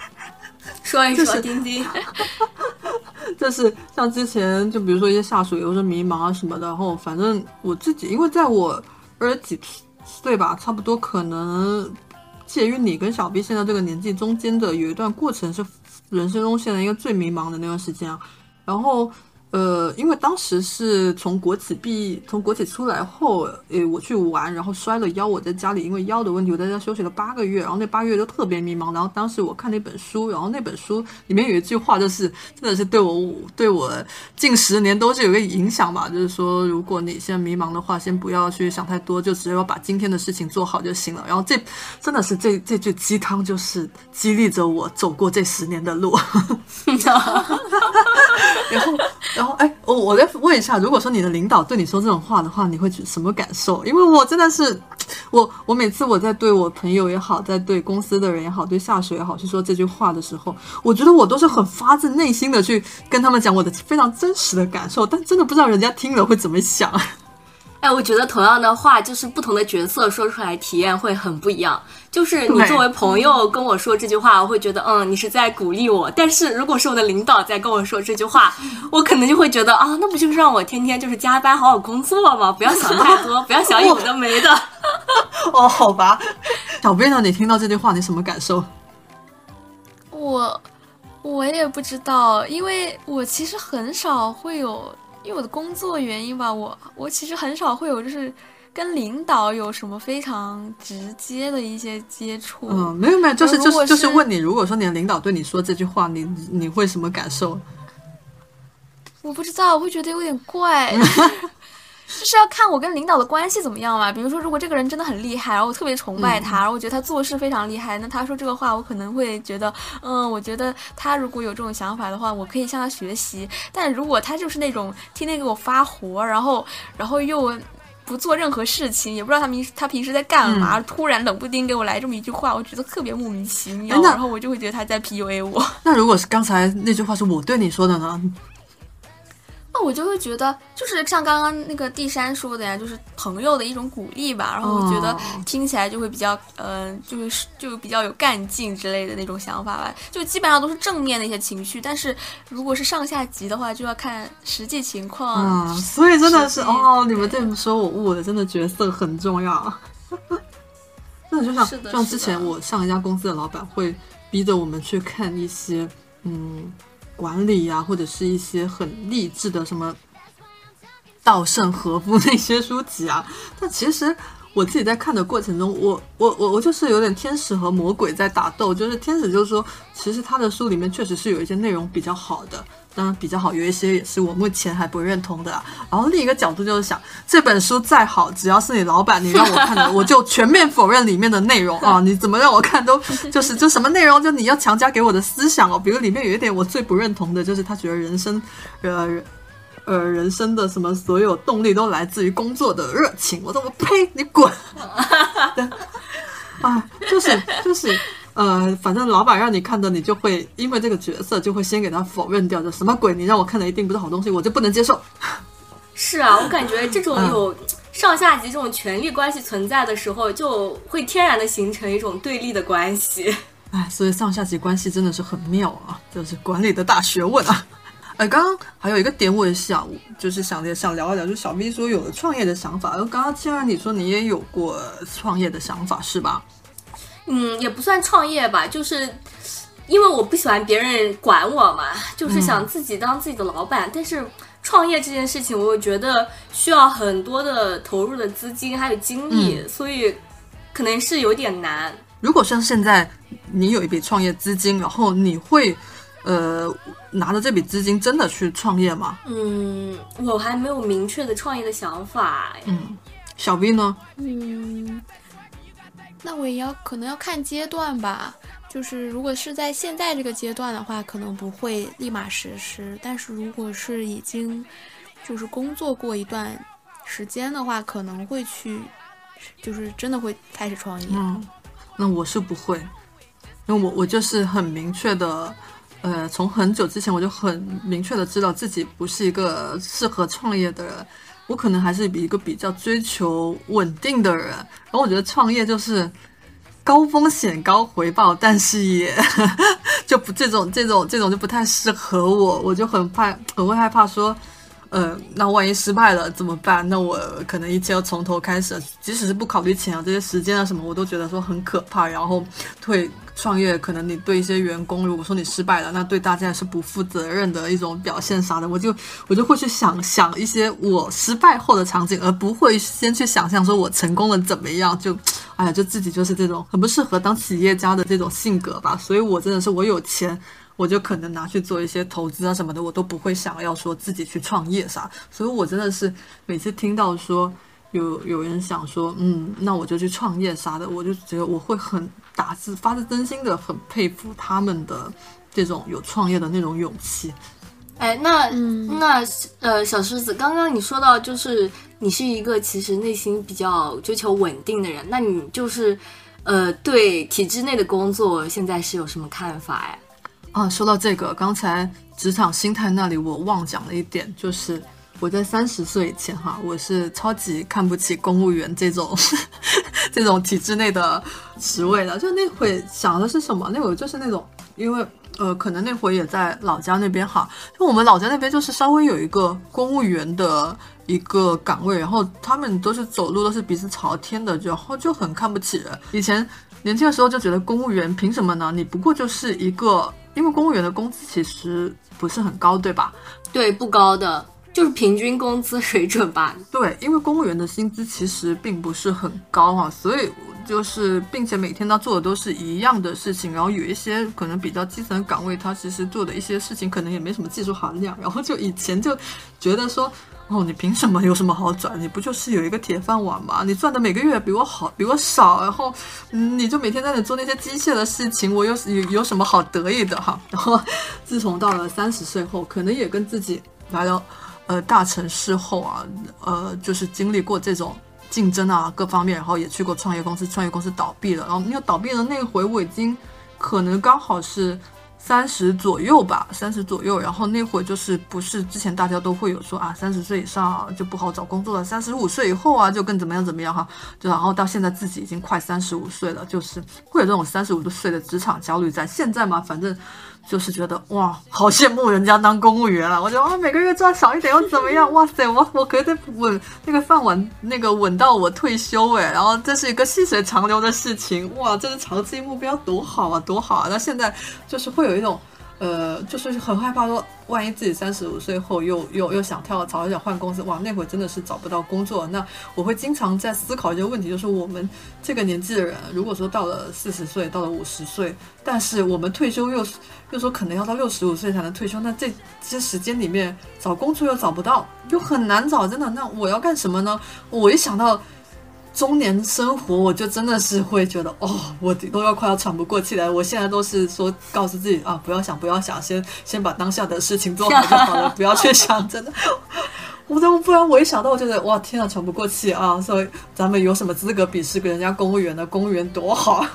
说一说，丁丁。就是像之前，就比如说一些下属有时候迷茫啊什么的，然后反正我自己，因为在我二十几岁吧，差不多可能介于你跟小 B 现在这个年纪中间的有一段过程，是人生中现在一个最迷茫的那段时间啊，然后。呃，因为当时是从国企毕，从国企出来后，诶，我去玩，然后摔了腰，我在家里因为腰的问题，我在家休息了八个月，然后那八个月都特别迷茫。然后当时我看了一本书，然后那本书里面有一句话，就是真的是对我对我近十年都是有个影响吧，就是说，如果你现在迷茫的话，先不要去想太多，就只要把今天的事情做好就行了。然后这真的是这这句鸡汤，就是激励着我走过这十年的路。然后。然后，哎，我我再问一下，如果说你的领导对你说这种话的话，你会什么感受？因为我真的是，我我每次我在对我朋友也好，在对公司的人也好，对下属也好，去说这句话的时候，我觉得我都是很发自内心的去跟他们讲我的非常真实的感受，但真的不知道人家听了会怎么想。哎，我觉得同样的话，就是不同的角色说出来，体验会很不一样。就是你作为朋友跟我说这句话，我会觉得，嗯，你是在鼓励我。但是如果是我的领导在跟我说这句话，我可能就会觉得，啊，那不就是让我天天就是加班好好工作吗？不要想太多，不要想有的没的。哦，好吧。小编呢？你听到这句话，你什么感受？我，我也不知道，因为我其实很少会有。因为我的工作原因吧，我我其实很少会有就是跟领导有什么非常直接的一些接触。嗯，没有没有，就是就是就是问你，如果说你的领导对你说这句话，你你会什么感受？我不知道，我会觉得有点怪。就是要看我跟领导的关系怎么样嘛。比如说，如果这个人真的很厉害，然后我特别崇拜他，然后我觉得他做事非常厉害，那他说这个话，我可能会觉得，嗯，我觉得他如果有这种想法的话，我可以向他学习。但如果他就是那种天天给我发活，然后然后又不做任何事情，也不知道他平他平时在干嘛，突然冷不丁给我来这么一句话，我觉得特别莫名其妙，然后我就会觉得他在 PUA 我。那如果是刚才那句话是我对你说的呢？我就会觉得，就是像刚刚那个地山说的呀，就是朋友的一种鼓励吧。然后我觉得听起来就会比较，嗯，就是就比较有干劲之类的那种想法吧。就基本上都是正面的一些情绪，但是如果是上下级的话，就要看实际情况。所以真的是哦，你们这么说，我悟了，真的角色很重要。那就像像之前我上一家公司的老板会逼着我们去看一些，嗯。管理呀，或者是一些很励志的什么稻盛和夫那些书籍啊，但其实我自己在看的过程中，我我我我就是有点天使和魔鬼在打斗，就是天使就是说，其实他的书里面确实是有一些内容比较好的。当然比较好，有一些也是我目前还不认同的。然后另一个角度就是想，这本书再好，只要是你老板你让我看的，我就全面否认里面的内容啊！你怎么让我看都 就是就什么内容，就你要强加给我的思想哦。比如里面有一点我最不认同的，就是他觉得人生，呃，呃人生的什么所有动力都来自于工作的热情。我说我呸，你滚！啊，就是就是。呃，反正老板让你看的，你就会因为这个角色就会先给他否认掉，就什么鬼？你让我看的一定不是好东西，我就不能接受。是啊，我感觉这种有上下级这种权力关系存在的时候，就会天然的形成一种对立的关系。哎，所以上下级关系真的是很妙啊，就是管理的大学问啊。哎，刚刚还有一个点，我也想就是想想聊一聊，就小 V 说有了创业的想法，然后刚刚既然你说你也有过创业的想法，是吧？嗯，也不算创业吧，就是因为我不喜欢别人管我嘛，就是想自己当自己的老板。但是创业这件事情，我觉得需要很多的投入的资金还有精力，所以可能是有点难。如果像现在你有一笔创业资金，然后你会呃拿着这笔资金真的去创业吗？嗯，我还没有明确的创业的想法。嗯，小 B 呢？嗯。那我也要可能要看阶段吧，就是如果是在现在这个阶段的话，可能不会立马实施；但是如果是已经就是工作过一段时间的话，可能会去，就是真的会开始创业。嗯，那我是不会，因为我我就是很明确的，呃，从很久之前我就很明确的知道自己不是一个适合创业的人。我可能还是比一个比较追求稳定的人，然后我觉得创业就是高风险高回报，但是也 就不这种这种这种就不太适合我，我就很怕，很会害怕说，呃，那万一失败了怎么办？那我可能一切要从头开始，即使是不考虑钱啊这些时间啊什么，我都觉得说很可怕，然后会。创业可能你对一些员工，如果说你失败了，那对大家也是不负责任的一种表现啥的，我就我就会去想想一些我失败后的场景，而不会先去想象说我成功了怎么样。就，哎呀，就自己就是这种很不适合当企业家的这种性格吧。所以我真的是我有钱，我就可能拿去做一些投资啊什么的，我都不会想要说自己去创业啥。所以我真的是每次听到说。有有人想说，嗯，那我就去创业啥的，我就觉得我会很打自发自真心的很佩服他们的这种有创业的那种勇气。哎，那那呃，小狮子，刚刚你说到就是你是一个其实内心比较追求稳定的人，那你就是呃对体制内的工作现在是有什么看法呀？啊，说到这个，刚才职场心态那里我忘讲了一点，就是。我在三十岁以前哈，我是超级看不起公务员这种 这种体制内的职位的。就那会想的是什么？那会就是那种，因为呃，可能那会也在老家那边哈，就我们老家那边就是稍微有一个公务员的一个岗位，然后他们都是走路都是鼻子朝天的，然后就很看不起人。以前年轻的时候就觉得公务员凭什么呢？你不过就是一个，因为公务员的工资其实不是很高，对吧？对，不高的。就是平均工资水准吧。对，因为公务员的薪资其实并不是很高啊，所以就是，并且每天他做的都是一样的事情，然后有一些可能比较基层岗位，他其实做的一些事情可能也没什么技术含量，然后就以前就觉得说，哦，你凭什么有什么好转？你不就是有一个铁饭碗吗？你赚的每个月比我好，比我少，然后你就每天在那做那些机械的事情，我有有有什么好得意的哈？然后自从到了三十岁后，可能也跟自己来了。呃，大城市后啊，呃，就是经历过这种竞争啊，各方面，然后也去过创业公司，创业公司倒闭了，然后又倒闭的那回，我已经可能刚好是三十左右吧，三十左右，然后那会就是不是之前大家都会有说啊，三十岁以上就不好找工作了，三十五岁以后啊就更怎么样怎么样哈，就然后到现在自己已经快三十五岁了，就是会有这种三十五岁的职场焦虑在。现在嘛，反正。就是觉得哇，好羡慕人家当公务员啊！我觉得啊，每个月赚少一点又怎么样？哇塞，我我可以稳那个饭碗，那个稳到我退休哎！然后这是一个细水长流的事情，哇，这是长期目标多好啊，多好啊！那现在就是会有一种。呃，就是很害怕说，万一自己三十五岁后又又又想跳槽，想换公司，哇，那会真的是找不到工作。那我会经常在思考一个问题，就是我们这个年纪的人，如果说到了四十岁，到了五十岁，但是我们退休又又说可能要到六十五岁才能退休，那这些时间里面找工作又找不到，又很难找，真的。那我要干什么呢？我一想到。中年生活，我就真的是会觉得，哦，我都要快要喘不过气来。我现在都是说，告诉自己啊，不要想，不要想，先先把当下的事情做好就好了，不要去想，真的。我都不然，我一想到，我就觉得哇，天啊，喘不过气啊！所以咱们有什么资格鄙视跟人家公务员呢？公务员多好。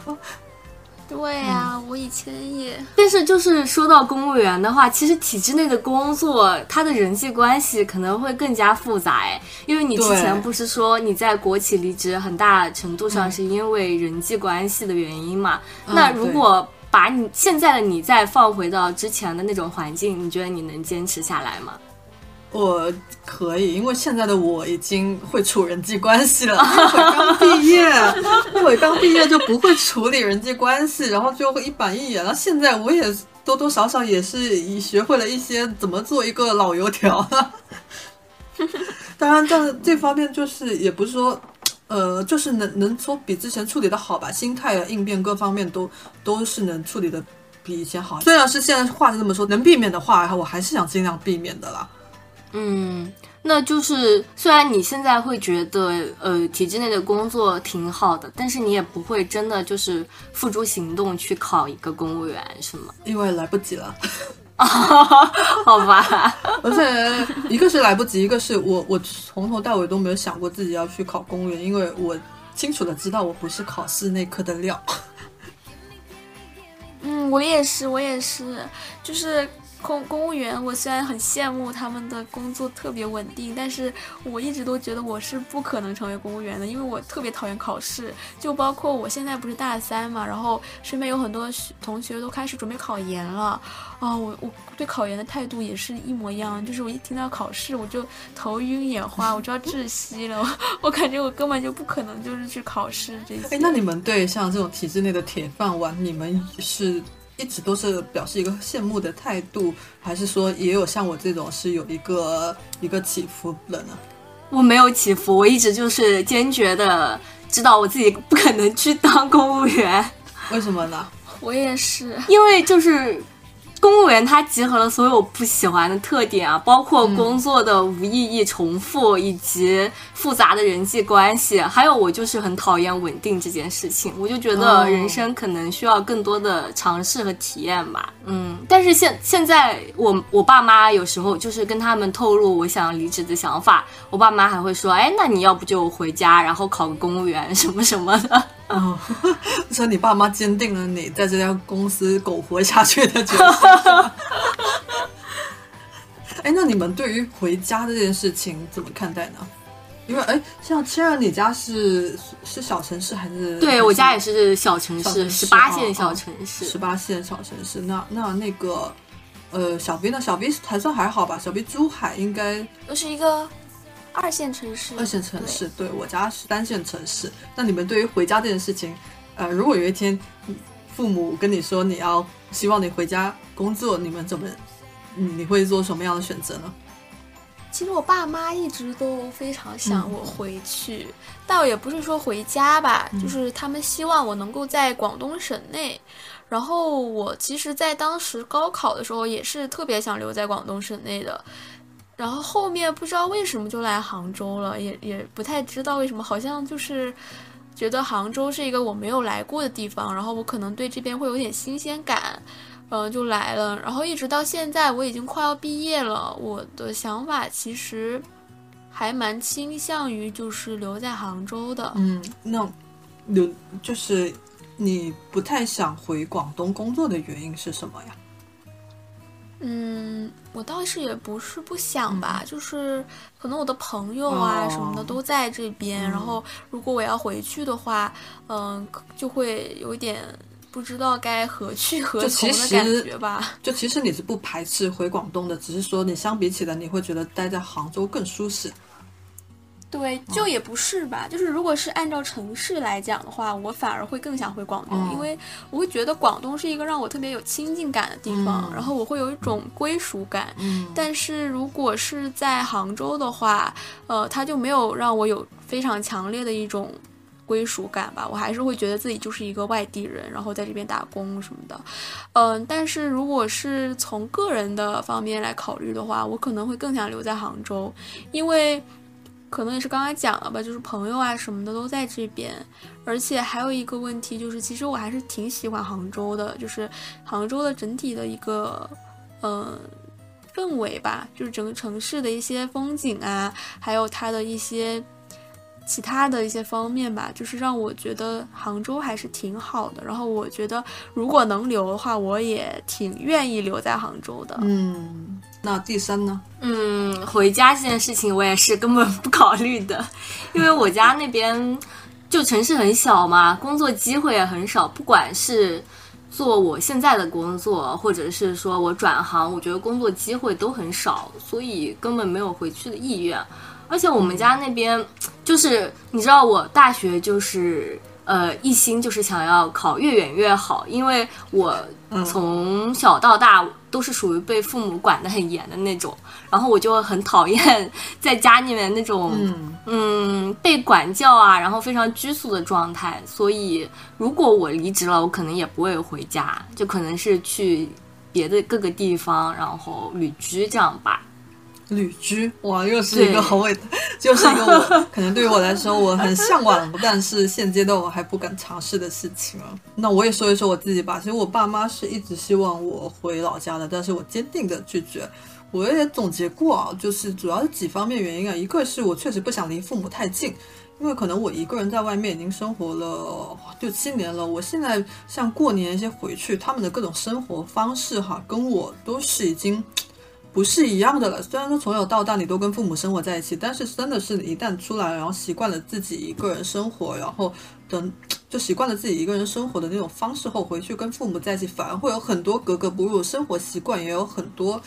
对呀，我以前也。但是就是说到公务员的话，其实体制内的工作，他的人际关系可能会更加复杂哎，因为你之前不是说你在国企离职，很大程度上是因为人际关系的原因嘛？那如果把你现在的你再放回到之前的那种环境，你觉得你能坚持下来吗？我可以，因为现在的我已经会处人际关系了。我刚毕业，我刚毕业就不会处理人际关系，然后就会一板一眼。然后现在我也多多少少也是已学会了一些怎么做一个老油条。当然，这这方面就是也不是说，呃，就是能能说比之前处理的好吧，心态啊、应变各方面都都是能处理的比以前好。虽然是现在话是这么说，能避免的话，我还是想尽量避免的啦。嗯，那就是虽然你现在会觉得呃体制内的工作挺好的，但是你也不会真的就是付诸行动去考一个公务员，是吗？因为来不及了。好吧，而且一个是来不及，一个是我我从头到尾都没有想过自己要去考公务员，因为我清楚的知道我不是考试那科的料。嗯，我也是，我也是，就是。公公务员，我虽然很羡慕他们的工作特别稳定，但是我一直都觉得我是不可能成为公务员的，因为我特别讨厌考试。就包括我现在不是大三嘛，然后身边有很多同学都开始准备考研了，啊，我我对考研的态度也是一模一样，就是我一听到考试我就头晕眼花，我就要窒息了，我感觉我根本就不可能就是去考试这些。哎，那你们对像这种体制内的铁饭碗，你们是？一直都是表示一个羡慕的态度，还是说也有像我这种是有一个一个起伏的呢？我没有起伏，我一直就是坚决的知道我自己不可能去当公务员。为什么呢？我也是，因为就是。公务员他集合了所有不喜欢的特点啊，包括工作的无意义、重复以及复杂的人际关系，还有我就是很讨厌稳定这件事情。我就觉得人生可能需要更多的尝试和体验吧。嗯，但是现现在我我爸妈有时候就是跟他们透露我想离职的想法，我爸妈还会说：“哎，那你要不就回家，然后考个公务员什么什么的。”哦，说你爸妈坚定了你在这家公司苟活下去的决心。哎，那你们对于回家这件事情怎么看待呢？因为哎，像千儿，你家是是小城市还是？对我家也是小城市，十八线小城市，十八线小城市。那那那个呃，小 B 呢？小 B 还算还好吧？小 B 珠海应该又是一个。二线城市，二线城市，对我家是三线城市。那你们对于回家这件事情，呃，如果有一天父母跟你说你要希望你回家工作，你们怎么，你会做什么样的选择呢？其实我爸妈一直都非常想我回去，倒也不是说回家吧，就是他们希望我能够在广东省内。然后我其实，在当时高考的时候，也是特别想留在广东省内的。然后后面不知道为什么就来杭州了，也也不太知道为什么，好像就是觉得杭州是一个我没有来过的地方，然后我可能对这边会有点新鲜感，嗯，就来了。然后一直到现在，我已经快要毕业了，我的想法其实还蛮倾向于就是留在杭州的。嗯，那留就是你不太想回广东工作的原因是什么呀？嗯，我倒是也不是不想吧，就是可能我的朋友啊什么的都在这边，然后如果我要回去的话，嗯，就会有一点不知道该何去何从的感觉吧。就其实你是不排斥回广东的，只是说你相比起来，你会觉得待在杭州更舒适。对，就也不是吧，就是如果是按照城市来讲的话，我反而会更想回广东，因为我会觉得广东是一个让我特别有亲近感的地方，然后我会有一种归属感。嗯，但是如果是在杭州的话，呃，它就没有让我有非常强烈的一种归属感吧，我还是会觉得自己就是一个外地人，然后在这边打工什么的。嗯，但是如果是从个人的方面来考虑的话，我可能会更想留在杭州，因为。可能也是刚才讲了吧，就是朋友啊什么的都在这边，而且还有一个问题就是，其实我还是挺喜欢杭州的，就是杭州的整体的一个，嗯。氛围吧，就是整个城市的一些风景啊，还有它的一些其他的一些方面吧，就是让我觉得杭州还是挺好的。然后我觉得如果能留的话，我也挺愿意留在杭州的。嗯，那第三呢？嗯，回家这件事情我也是根本不考虑的，因为我家那边就城市很小嘛，工作机会也很少，不管是。做我现在的工作，或者是说我转行，我觉得工作机会都很少，所以根本没有回去的意愿。而且我们家那边，就是你知道，我大学就是呃一心就是想要考越远越好，因为我从小到大都是属于被父母管得很严的那种。然后我就很讨厌在家里面那种嗯被管教啊，然后非常拘束的状态。所以如果我离职了，我可能也不会回家，就可能是去别的各个地方，然后旅居这样吧。旅居哇，又是一个好伟，就是一个我可能对于我来说我很向往，但是现阶段我还不敢尝试的事情啊。那我也说一说我自己吧。其实我爸妈是一直希望我回老家的，但是我坚定的拒绝。我也总结过啊，就是主要是几方面原因啊。一个是我确实不想离父母太近，因为可能我一个人在外面已经生活了六七年了。我现在像过年一些回去，他们的各种生活方式哈，跟我都是已经不是一样的了。虽然说从小到大你都跟父母生活在一起，但是真的是一旦出来，然后习惯了自己一个人生活，然后等 就习惯了自己一个人生活的那种方式后，回去跟父母在一起，反而会有很多格格不入，生活习惯也有很多。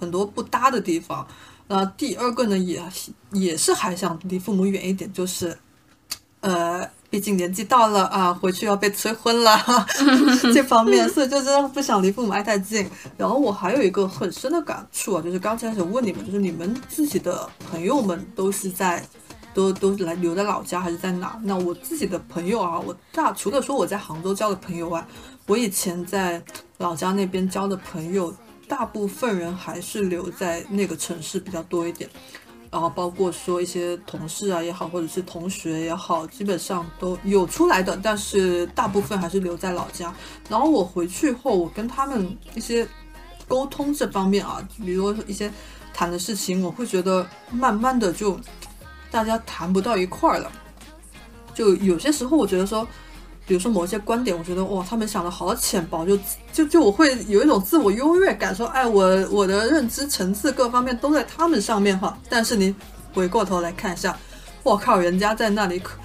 很多不搭的地方，那第二个呢，也也是还想离父母远一点，就是，呃，毕竟年纪到了啊，回去要被催婚了 这方面，所以就真的不想离父母挨太近。然后我还有一个很深的感触啊，就是刚开始问你们，就是你们自己的朋友们都是在，都都来留在老家还是在哪？那我自己的朋友啊，我大除了说我在杭州交的朋友外，我以前在老家那边交的朋友。大部分人还是留在那个城市比较多一点，然后包括说一些同事啊也好，或者是同学也好，基本上都有出来的，但是大部分还是留在老家。然后我回去后，我跟他们一些沟通这方面啊，比如说一些谈的事情，我会觉得慢慢的就大家谈不到一块儿了，就有些时候我觉得说。比如说某些观点，我觉得哇，他们想的好浅薄，就就就我会有一种自我优越感，说哎，我我的认知层次各方面都在他们上面哈。但是你回过头来看一下，我靠，人家在那里可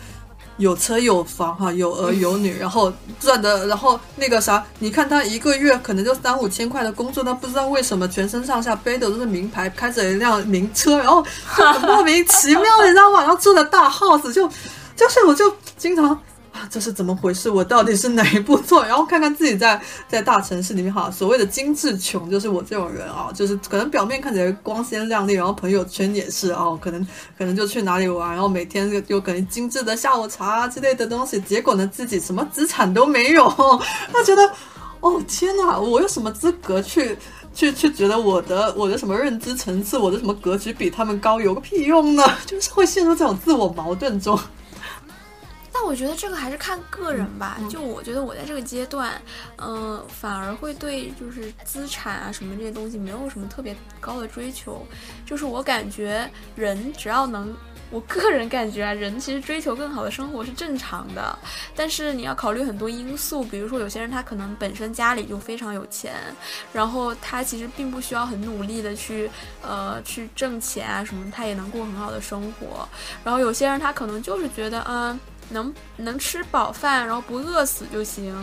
有车有房哈，有儿有女，然后赚的，然后那个啥，你看他一个月可能就三五千块的工作，他不知道为什么全身上下背的都是名牌，开着一辆名车，然后莫名其妙，你知道吗？然后住的大 house，就就是我就经常。这是怎么回事？我到底是哪一步错？然后看看自己在在大城市里面哈，所谓的精致穷，就是我这种人啊，就是可能表面看起来光鲜亮丽，然后朋友圈也是哦，可能可能就去哪里玩，然后每天就有可能精致的下午茶之类的东西，结果呢自己什么资产都没有，他觉得哦天哪，我有什么资格去去去觉得我的我的什么认知层次，我的什么格局比他们高，有个屁用呢？就是会陷入这种自我矛盾中。但我觉得这个还是看个人吧。就我觉得我在这个阶段，嗯，反而会对就是资产啊什么这些东西没有什么特别高的追求。就是我感觉人只要能，我个人感觉啊，人其实追求更好的生活是正常的。但是你要考虑很多因素，比如说有些人他可能本身家里就非常有钱，然后他其实并不需要很努力的去呃去挣钱啊什么，他也能过很好的生活。然后有些人他可能就是觉得嗯。能能吃饱饭，然后不饿死就行。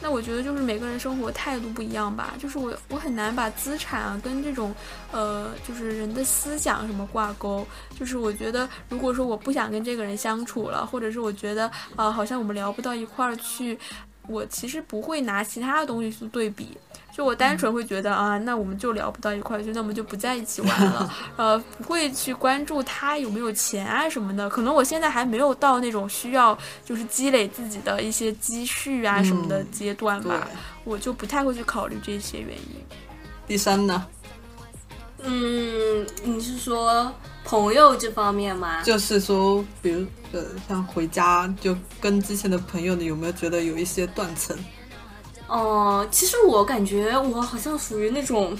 那我觉得就是每个人生活态度不一样吧。就是我我很难把资产啊跟这种呃就是人的思想什么挂钩。就是我觉得如果说我不想跟这个人相处了，或者是我觉得啊好像我们聊不到一块儿去，我其实不会拿其他的东西去对比。就我单纯会觉得啊，那我们就聊不到一块去，那我们就不在一起玩了。呃，不会去关注他有没有钱啊什么的。可能我现在还没有到那种需要就是积累自己的一些积蓄啊什么的阶段吧，我就不太会去考虑这些原因。第三呢？嗯，你是说朋友这方面吗？就是说，比如呃，像回家就跟之前的朋友，你有没有觉得有一些断层？哦、其实我感觉我好像属于那种，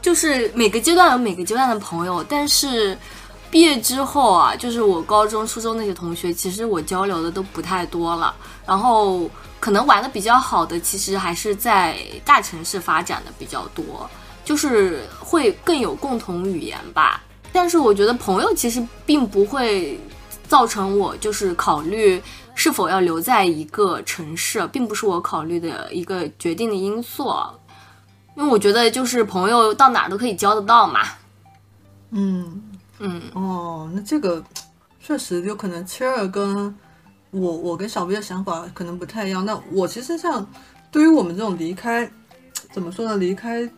就是每个阶段有每个阶段的朋友，但是毕业之后啊，就是我高中、初中那些同学，其实我交流的都不太多了。然后可能玩的比较好的，其实还是在大城市发展的比较多，就是会更有共同语言吧。但是我觉得朋友其实并不会造成我就是考虑是否要留在一个城市，并不是我考虑的一个决定的因素。因为我觉得就是朋友到哪儿都可以交得到嘛。嗯，嗯，哦，那这个确实有可能切尔跟我我跟小 B 的想法可能不太一样。那我其实像对于我们这种离开，怎么说呢？离开，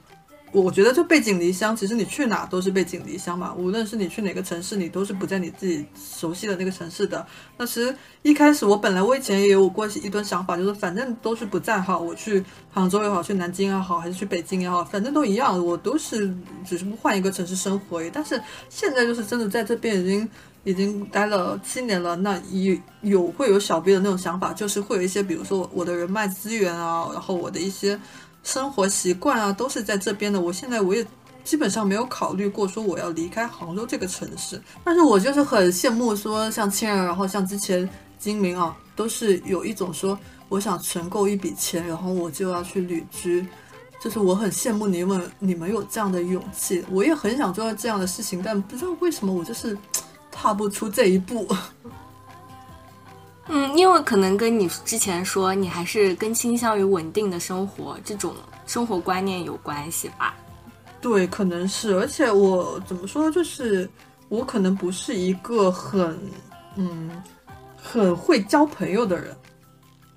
我觉得就背井离乡，其实你去哪都是背井离乡嘛。无论是你去哪个城市，你都是不在你自己熟悉的那个城市的。那其实一开始我本来我以前也有过一段想法，就是反正都是不在哈，我去杭州也好，去南京也好，还是去北京也好，反正都一样，我都是只是换一个城市生活。但是现在就是真的在这边已经已经待了七年了，那有有会有小 B 的那种想法，就是会有一些，比如说我的人脉资源啊，然后我的一些生活习惯啊，都是在这边的。我现在我也基本上没有考虑过说我要离开杭州这个城市，但是我就是很羡慕说像亲人，然后像之前金明啊，都是有一种说我想存够一笔钱，然后我就要去旅居。就是我很羡慕你们，你们有这样的勇气，我也很想做到这样的事情，但不知道为什么我就是踏不出这一步。嗯，因为可能跟你之前说你还是更倾向于稳定的生活这种生活观念有关系吧。对，可能是，而且我怎么说，就是我可能不是一个很嗯很会交朋友的人，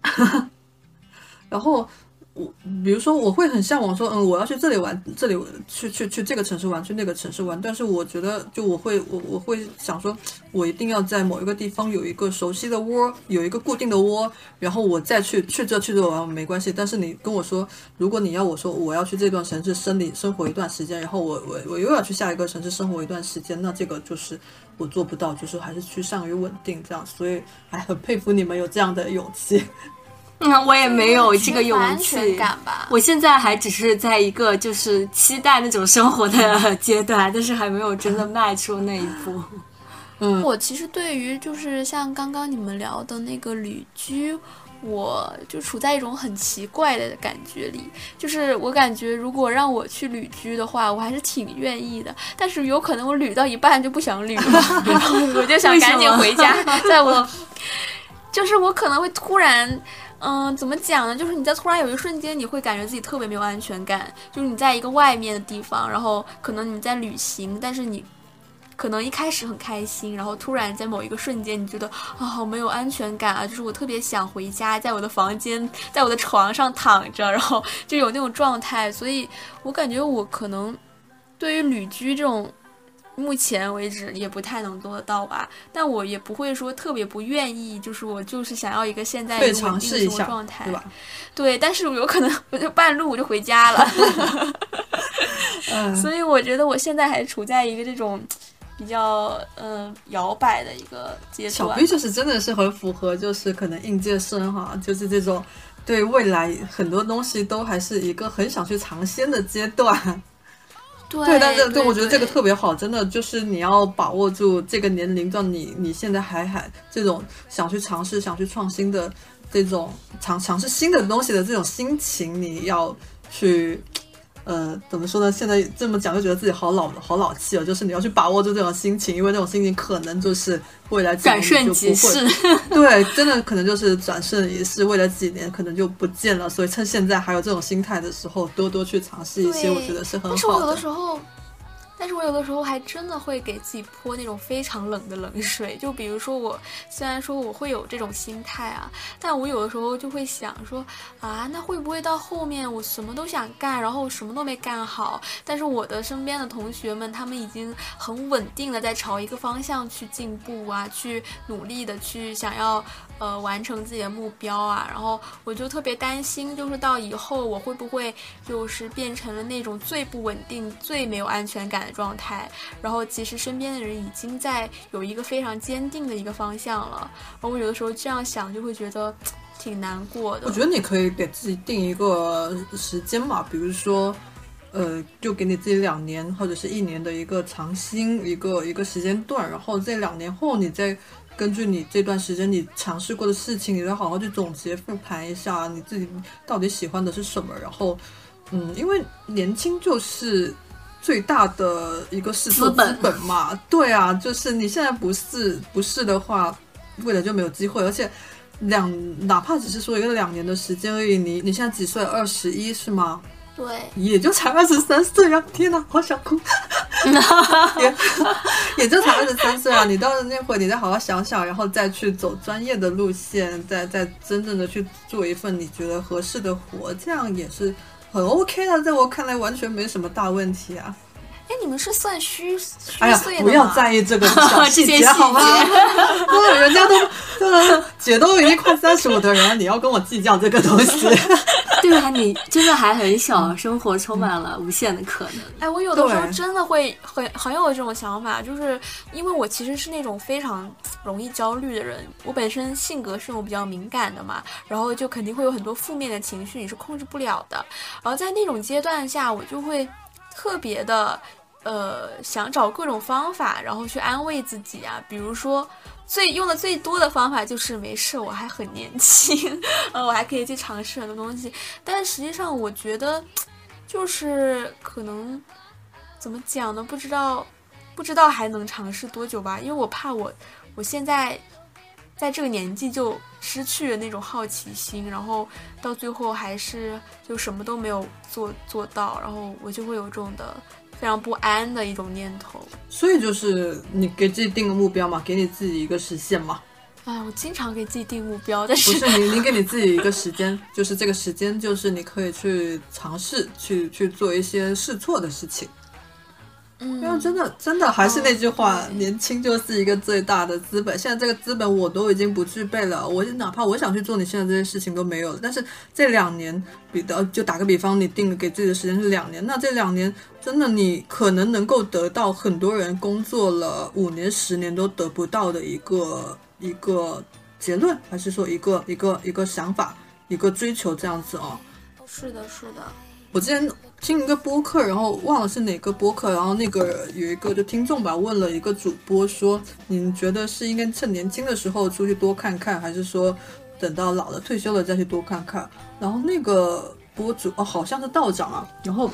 然后。我比如说，我会很向往说，嗯，我要去这里玩，这里去去去这个城市玩，去那个城市玩。但是我觉得，就我会我我会想说，我一定要在某一个地方有一个熟悉的窝，有一个固定的窝，然后我再去去这去这玩没关系。但是你跟我说，如果你要我说我要去这段城市生理生活一段时间，然后我我我又要去下一个城市生活一段时间，那这个就是我做不到，就是还是趋向于稳定这样。所以还很佩服你们有这样的勇气。嗯，我也没有这个勇安气全感吧。我现在还只是在一个就是期待那种生活的 阶段，但是还没有真的迈出那一步。嗯，我其实对于就是像刚刚你们聊的那个旅居，我就处在一种很奇怪的感觉里。就是我感觉如果让我去旅居的话，我还是挺愿意的。但是有可能我旅到一半就不想旅了，然后我就想赶紧回家。在我，就是我可能会突然。嗯，怎么讲呢？就是你在突然有一瞬间，你会感觉自己特别没有安全感。就是你在一个外面的地方，然后可能你在旅行，但是你可能一开始很开心，然后突然在某一个瞬间，你觉得啊、好没有安全感啊！就是我特别想回家，在我的房间，在我的床上躺着，然后就有那种状态。所以我感觉我可能对于旅居这种。目前为止也不太能做得到吧，但我也不会说特别不愿意，就是我就是想要一个现在稳定的生活尝试一下状态，对吧？对，但是有可能我就半路我就回家了，嗯，所以我觉得我现在还处在一个这种比较嗯、呃摇摆的一个阶段小段 B。就是真的是很符合，就是可能应届生哈，就是这种对未来很多东西都还是一个很想去尝鲜的阶段。对对，但是对，我觉得这个特别好，真的就是你要把握住这个年龄段，你你现在还还这种想去尝试、想去创新的这种尝尝试新的东西的这种心情，你要去。呃，怎么说呢？现在这么讲，就觉得自己好老好老气哦。就是你要去把握住这种心情，因为这种心情可能就是未来几年转瞬你就不会即逝，对，真的可能就是转瞬即逝，未来几年可能就不见了。所以趁现在还有这种心态的时候，多多去尝试一些，我觉得是很但是我有好的时候，但是我有的时候还真的会给自己泼那种非常冷的冷水。就比如说我，虽然说我会有这种心态啊，但我有的时候就会想说，啊，那会不会到后面我什么都想干，然后什么都没干好？但是我的身边的同学们，他们已经很稳定的在朝一个方向去进步啊，去努力的去想要呃完成自己的目标啊，然后我就特别担心，就是到以后我会不会就是变成了那种最不稳定、最没有安全感的状态，然后其实身边的人已经在有一个非常坚定的一个方向了。而我有的时候这样想，就会觉得 挺难过的。我觉得你可以给自己定一个时间嘛，比如说，呃，就给你自己两年或者是一年的一个长薪，一个一个时间段，然后这两年后你再根据你这段时间你尝试过的事情，你再好好去总结复盘一下你自己到底喜欢的是什么，然后，嗯，因为年轻就是。最大的一个试错资资本嘛，对啊，就是你现在不试不试的话，未来就没有机会，而且两哪怕只是说一个两年的时间而已，你你现在几岁？二十一是吗？对，也就才二十三岁啊！天哪，好想哭。也也就才二十三岁啊！你到了那会儿，你再好好想想，然后再去走专业的路线，再再真正的去做一份你觉得合适的活，这样也是很 OK 的。在我看来，完全没什么大问题啊！哎，你们是算虚虚哎呀岁，的不要在意这个 小细节好吗？对，人家都对姐都已经快三十五的人了，你要跟我计较这个东西？对啊，你真的还很小，生活充满了无限的可能。哎，我有的时候真的会很很有这种想法，就是因为我其实是那种非常容易焦虑的人，我本身性格是那种比较敏感的嘛，然后就肯定会有很多负面的情绪，你是控制不了的。然后在那种阶段下，我就会特别的呃想找各种方法，然后去安慰自己啊，比如说。最用的最多的方法就是没事，我还很年轻，呃，我还可以去尝试很多东西。但实际上，我觉得就是可能怎么讲呢？不知道，不知道还能尝试多久吧？因为我怕我我现在在这个年纪就失去了那种好奇心，然后到最后还是就什么都没有做做到，然后我就会有这种的非常不安的一种念头。所以就是你给自己定个目标嘛，给你自己一个实现嘛。哎，我经常给自己定目标，但是不是你，你给你自己一个时间，就是这个时间，就是你可以去尝试，去去做一些试错的事情。嗯因为真的，真的还是那句话，对年轻就是一个最大的资本。现在这个资本我都已经不具备了，我哪怕我想去做你现在这些事情都没有了。但是这两年，比的就打个比方，你定给自己的时间是两年，那这两年真的你可能能够得到很多人工作了五年、十年都得不到的一个一个结论，还是说一个一个一个想法、一个追求这样子哦。是的，是的，我之前听一个播客，然后忘了是哪个播客，然后那个有一个就听众吧问了一个主播说，你觉得是应该趁年轻的时候出去多看看，还是说等到老了退休了再去多看看？然后那个博主哦好像是道长啊，然后。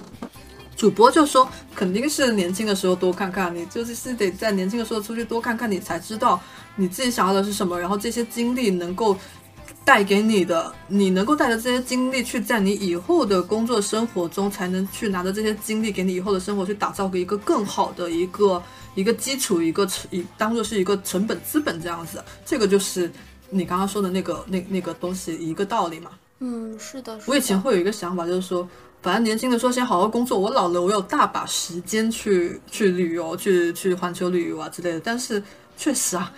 主播就说，肯定是年轻的时候多看看，你就是是得在年轻的时候出去多看看，你才知道你自己想要的是什么，然后这些经历能够带给你的，你能够带着这些经历去在你以后的工作生活中，才能去拿着这些经历给你以后的生活去打造一个更好的一个一个基础，一个成以当做是一个成本资本这样子。这个就是你刚刚说的那个那那个东西一个道理嘛。嗯，是的，是的我以前会有一个想法，就是说，反正年轻的时候先好好工作，我老了我有大把时间去去旅游，去去环球旅游啊之类的。但是确实啊，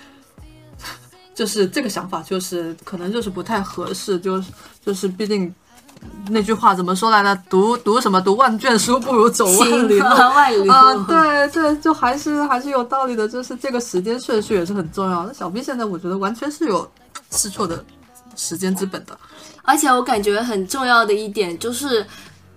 就是这个想法，就是可能就是不太合适，就是就是毕竟那句话怎么说来着？读读什么？读万卷书不如走万里路。万里路。啊，对对，就还是还是有道理的，就是这个时间顺序也是很重要。那小 B 现在我觉得完全是有试错的时间资本的。而且我感觉很重要的一点就是，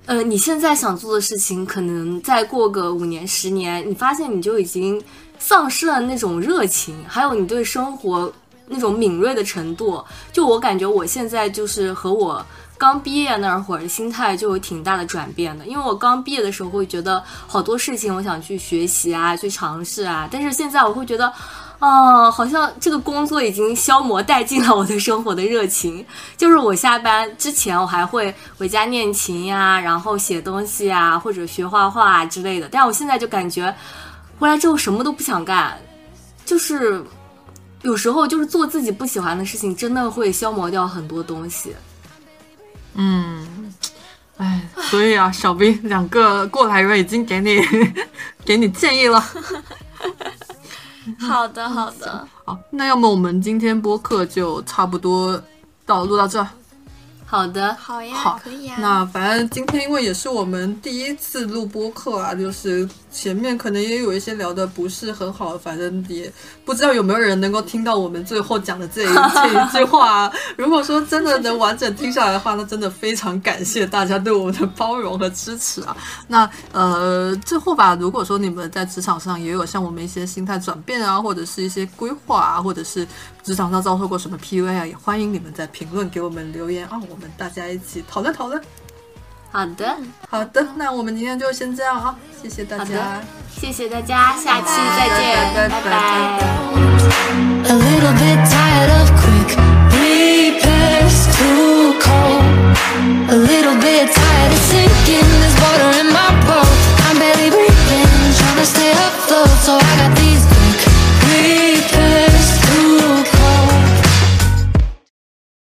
呃，你现在想做的事情，可能再过个五年、十年，你发现你就已经丧失了那种热情，还有你对生活那种敏锐的程度。就我感觉，我现在就是和我刚毕业那会儿心态就有挺大的转变的。因为我刚毕业的时候会觉得好多事情我想去学习啊，去尝试啊，但是现在我会觉得。哦，好像这个工作已经消磨殆尽了我对生活的热情。就是我下班之前，我还会回家练琴呀，然后写东西啊，或者学画画啊之类的。但我现在就感觉回来之后什么都不想干，就是有时候就是做自己不喜欢的事情，真的会消磨掉很多东西。嗯，哎，所以啊，小兵两个过来人已经给你 给你建议了。好的，好的，好，那要么我们今天播客就差不多到录到这儿。好的，好呀，好可以呀。那反正今天因为也是我们第一次录播课啊，就是前面可能也有一些聊的不是很好，反正也不知道有没有人能够听到我们最后讲的这一 这一句话、啊。如果说真的能完整听下来的话，那真的非常感谢大家对我们的包容和支持啊。那呃，最后吧，如果说你们在职场上也有像我们一些心态转变啊，或者是一些规划啊，或者是职场上遭受过什么 pua 啊也欢迎你们在评论给我们留言啊我们大家一起讨论讨论好的好的那我们今天就先这样啊谢谢大家谢谢大家下期再见拜拜 a little bit tired of quick repairs to cold a little bit tired of sinking is water in my i'm barely breathing tryna stay afloat so i got these